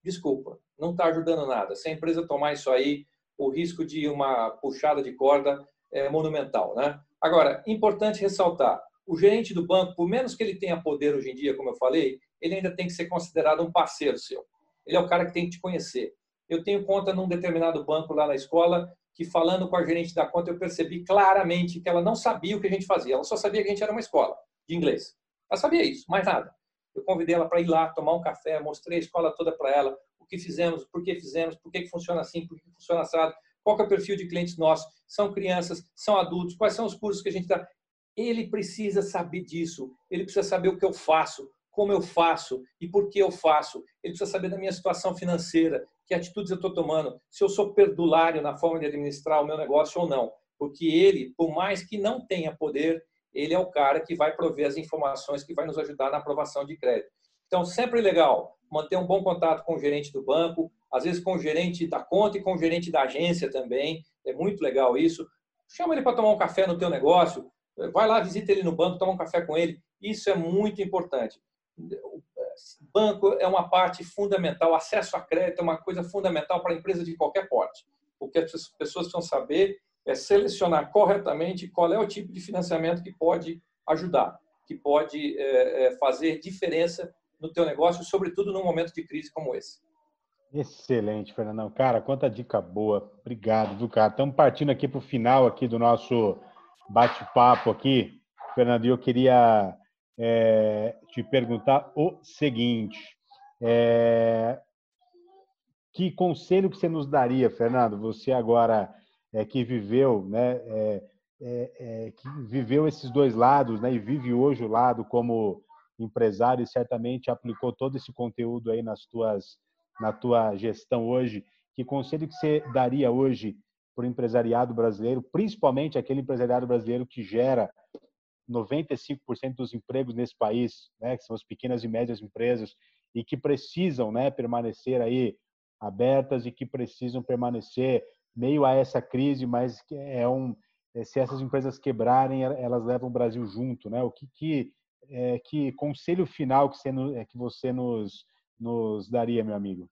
Desculpa, não está ajudando nada. Se a empresa tomar isso aí, o risco de uma puxada de corda é monumental, né? Agora, importante ressaltar, o gerente do banco, por menos que ele tenha poder hoje em dia, como eu falei, ele ainda tem que ser considerado um parceiro seu. Ele é o cara que tem que te conhecer. Eu tenho conta num determinado banco lá na escola que falando com a gerente da conta eu percebi claramente que ela não sabia o que a gente fazia. Ela só sabia que a gente era uma escola de inglês. Ela sabia isso, mais nada. Eu convidei ela para ir lá tomar um café, mostrei a escola toda para ela, o que fizemos, por que fizemos, por que funciona assim, por que funciona assado, qual é o perfil de clientes nossos, são crianças, são adultos, quais são os cursos que a gente dá. Ele precisa saber disso, ele precisa saber o que eu faço, como eu faço e por que eu faço. Ele precisa saber da minha situação financeira, que atitudes eu estou tomando, se eu sou perdulário na forma de administrar o meu negócio ou não. Porque ele, por mais que não tenha poder, ele é o cara que vai prover as informações que vai nos ajudar na aprovação de crédito. Então, sempre legal manter um bom contato com o gerente do banco, às vezes com o gerente da conta e com o gerente da agência também. É muito legal isso. Chama ele para tomar um café no teu negócio, vai lá, visita ele no banco, toma um café com ele. Isso é muito importante banco é uma parte fundamental, acesso a crédito é uma coisa fundamental para a empresa de qualquer porte. O que as pessoas precisam saber é selecionar corretamente qual é o tipo de financiamento que pode ajudar, que pode é, é, fazer diferença no teu negócio, sobretudo num momento de crise como esse. Excelente, Fernandão. Cara, quanta dica boa. Obrigado, viu, cara? Estamos partindo aqui para o final aqui do nosso bate-papo aqui. Fernando, eu queria é, te perguntar o seguinte. É, que conselho que você nos daria, Fernando? Você agora é, que viveu, né, é, é, é, que viveu esses dois lados, né, e vive hoje o lado como empresário e certamente aplicou todo esse conteúdo aí nas tuas na tua gestão hoje, que conselho que você daria hoje para o empresariado brasileiro, principalmente aquele empresariado brasileiro que gera 95% dos empregos nesse país, né, que são as pequenas e médias empresas e que precisam, né, permanecer aí abertas e que precisam permanecer meio a essa crise, mas é um se essas empresas quebrarem, elas levam o Brasil junto, né? O que que, é, que conselho final que você, é, que você nos nos daria, meu amigo?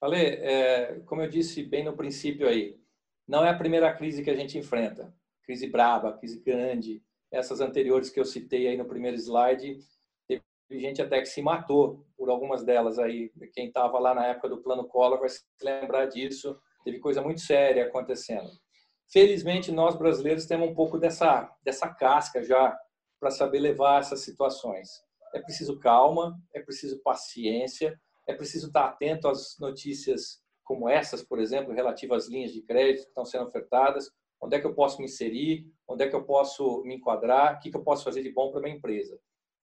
Ale, é, como eu disse bem no princípio aí, não é a primeira crise que a gente enfrenta. Crise braba, crise grande. Essas anteriores que eu citei aí no primeiro slide, teve gente até que se matou por algumas delas aí. Quem estava lá na época do Plano Collor vai se lembrar disso. Teve coisa muito séria acontecendo. Felizmente, nós brasileiros temos um pouco dessa, dessa casca já para saber levar essas situações é preciso calma, é preciso paciência, é preciso estar atento às notícias como essas, por exemplo, relativas às linhas de crédito que estão sendo ofertadas, onde é que eu posso me inserir, onde é que eu posso me enquadrar, o que, eu posso fazer de bom para minha empresa.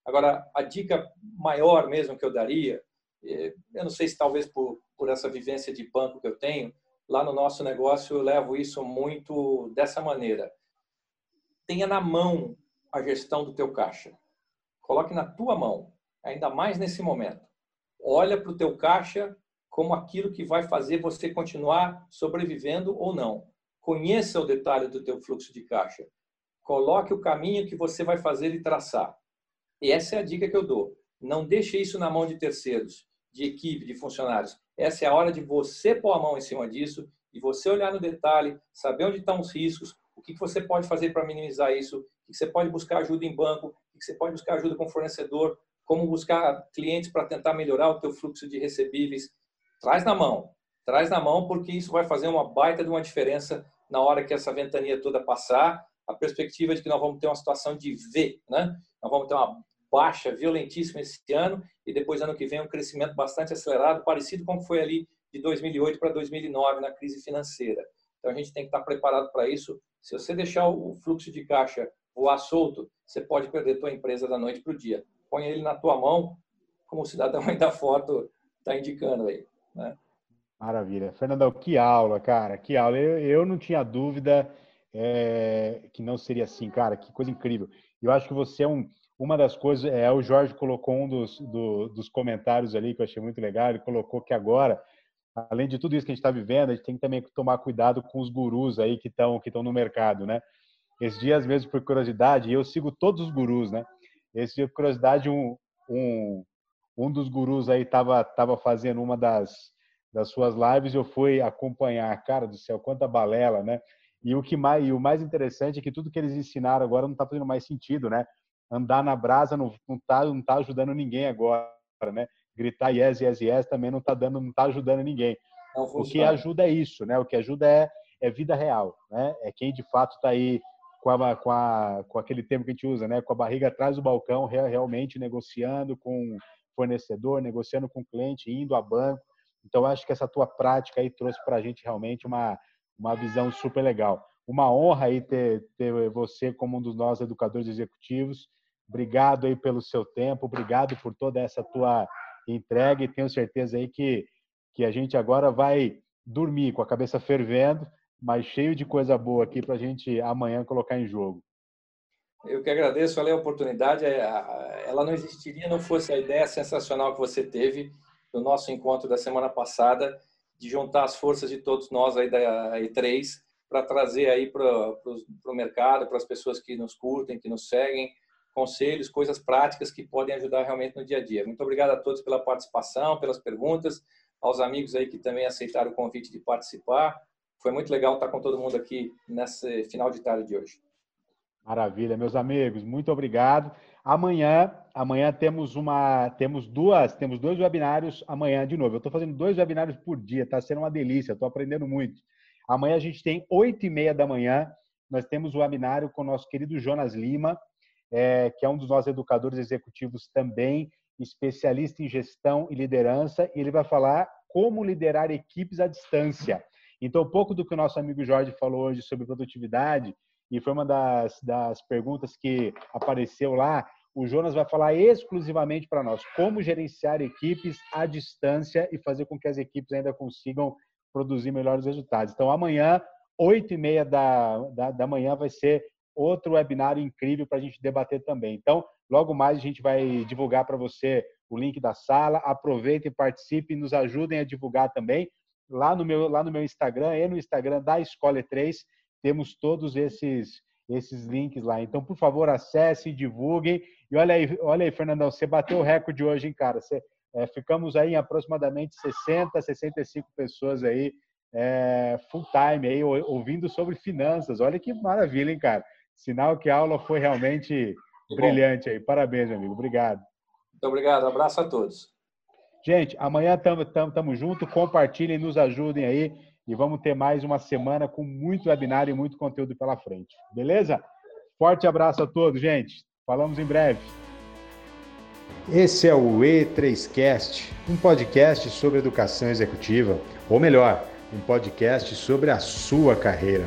Agora, a dica maior mesmo que eu daria, é, eu não sei se talvez por, por essa vivência de banco que eu tenho, lá no nosso negócio eu levo isso muito dessa maneira. Tenha na mão a gestão do teu caixa. Coloque na tua mão, ainda mais nesse momento. Olha para o teu caixa como aquilo que vai fazer você continuar sobrevivendo ou não. Conheça o detalhe do teu fluxo de caixa. Coloque o caminho que você vai fazer e traçar. E essa é a dica que eu dou. Não deixe isso na mão de terceiros, de equipe, de funcionários. Essa é a hora de você pôr a mão em cima disso e você olhar no detalhe, saber onde estão os riscos, o que você pode fazer para minimizar isso, que você pode buscar ajuda em banco, que você pode buscar ajuda com fornecedor, como buscar clientes para tentar melhorar o teu fluxo de recebíveis. Traz na mão, traz na mão, porque isso vai fazer uma baita de uma diferença na hora que essa ventania toda passar. A perspectiva de que nós vamos ter uma situação de V, né? Nós vamos ter uma baixa violentíssima esse ano e depois ano que vem um crescimento bastante acelerado, parecido com o que foi ali de 2008 para 2009 na crise financeira. Então a gente tem que estar preparado para isso. Se você deixar o fluxo de caixa voar solto, você pode perder tua empresa da noite para o dia. Põe ele na tua mão, como o cidadão aí da foto está indicando aí. Né? Maravilha. Fernandão, que aula, cara, que aula. Eu, eu não tinha dúvida é, que não seria assim, cara, que coisa incrível. Eu acho que você é um, uma das coisas, é, o Jorge colocou um dos, do, dos comentários ali que eu achei muito legal, ele colocou que agora, além de tudo isso que a gente está vivendo, a gente tem que também tomar cuidado com os gurus aí que estão que no mercado, né? Esses dias mesmo, por curiosidade, eu sigo todos os gurus, né? Esse dia, por curiosidade, um, um, um dos gurus aí estava tava fazendo uma das, das suas lives eu fui acompanhar. Cara do céu, quanta balela, né? E o que mais, e o mais interessante é que tudo que eles ensinaram agora não está fazendo mais sentido, né? Andar na brasa não está não tá ajudando ninguém agora, né? Gritar yes, yes, yes também não está dando, não tá ajudando ninguém. O que ajuda é isso, né? O que ajuda é, é vida real, né? É quem de fato está aí com, a, com, a, com aquele termo que a gente usa, né? com a barriga atrás do balcão, realmente negociando com fornecedor, negociando com cliente, indo a banco. Então, acho que essa tua prática aí trouxe para a gente realmente uma, uma visão super legal. Uma honra aí ter, ter você como um dos nossos educadores executivos. Obrigado aí pelo seu tempo, obrigado por toda essa tua entrega e tenho certeza aí que, que a gente agora vai dormir com a cabeça fervendo mas cheio de coisa boa aqui para a gente amanhã colocar em jogo. Eu que agradeço a oportunidade. É, ela não existiria não fosse a ideia sensacional que você teve no nosso encontro da semana passada de juntar as forças de todos nós aí da E3 para trazer aí para o mercado, para as pessoas que nos curtem, que nos seguem, conselhos, coisas práticas que podem ajudar realmente no dia a dia. Muito obrigado a todos pela participação, pelas perguntas, aos amigos aí que também aceitaram o convite de participar. Foi muito legal estar com todo mundo aqui nesse final de tarde de hoje. Maravilha, meus amigos, muito obrigado. Amanhã, amanhã temos uma, temos duas, temos dois webinários amanhã de novo. Eu estou fazendo dois webinários por dia, está sendo uma delícia, estou aprendendo muito. Amanhã a gente tem oito e meia da manhã, nós temos o webinário com o nosso querido Jonas Lima, é, que é um dos nossos educadores executivos também, especialista em gestão e liderança, e ele vai falar como liderar equipes à distância. Então, pouco do que o nosso amigo Jorge falou hoje sobre produtividade, e foi uma das, das perguntas que apareceu lá, o Jonas vai falar exclusivamente para nós como gerenciar equipes à distância e fazer com que as equipes ainda consigam produzir melhores resultados. Então, amanhã, oito e meia da, da, da manhã, vai ser outro webinário incrível para a gente debater também. Então, logo mais a gente vai divulgar para você o link da sala. Aproveitem, participem, nos ajudem a divulgar também. Lá no meu, lá no meu Instagram e no Instagram da Escola E3, temos todos esses esses links lá. Então, por favor, acesse, divulguem. E olha aí, olha aí, Fernandão, você bateu o recorde hoje, hein, cara? Você, é, ficamos aí em aproximadamente 60, 65 pessoas aí é, full time aí ouvindo sobre finanças. Olha que maravilha, hein, cara? Sinal que a aula foi realmente brilhante aí. Parabéns, meu amigo. Obrigado. Muito obrigado. Abraço a todos. Gente, amanhã estamos juntos. Compartilhem, nos ajudem aí. E vamos ter mais uma semana com muito webinar e muito conteúdo pela frente. Beleza? Forte abraço a todos, gente. Falamos em breve. Esse é o E3Cast, um podcast sobre educação executiva, ou melhor, um podcast sobre a sua carreira.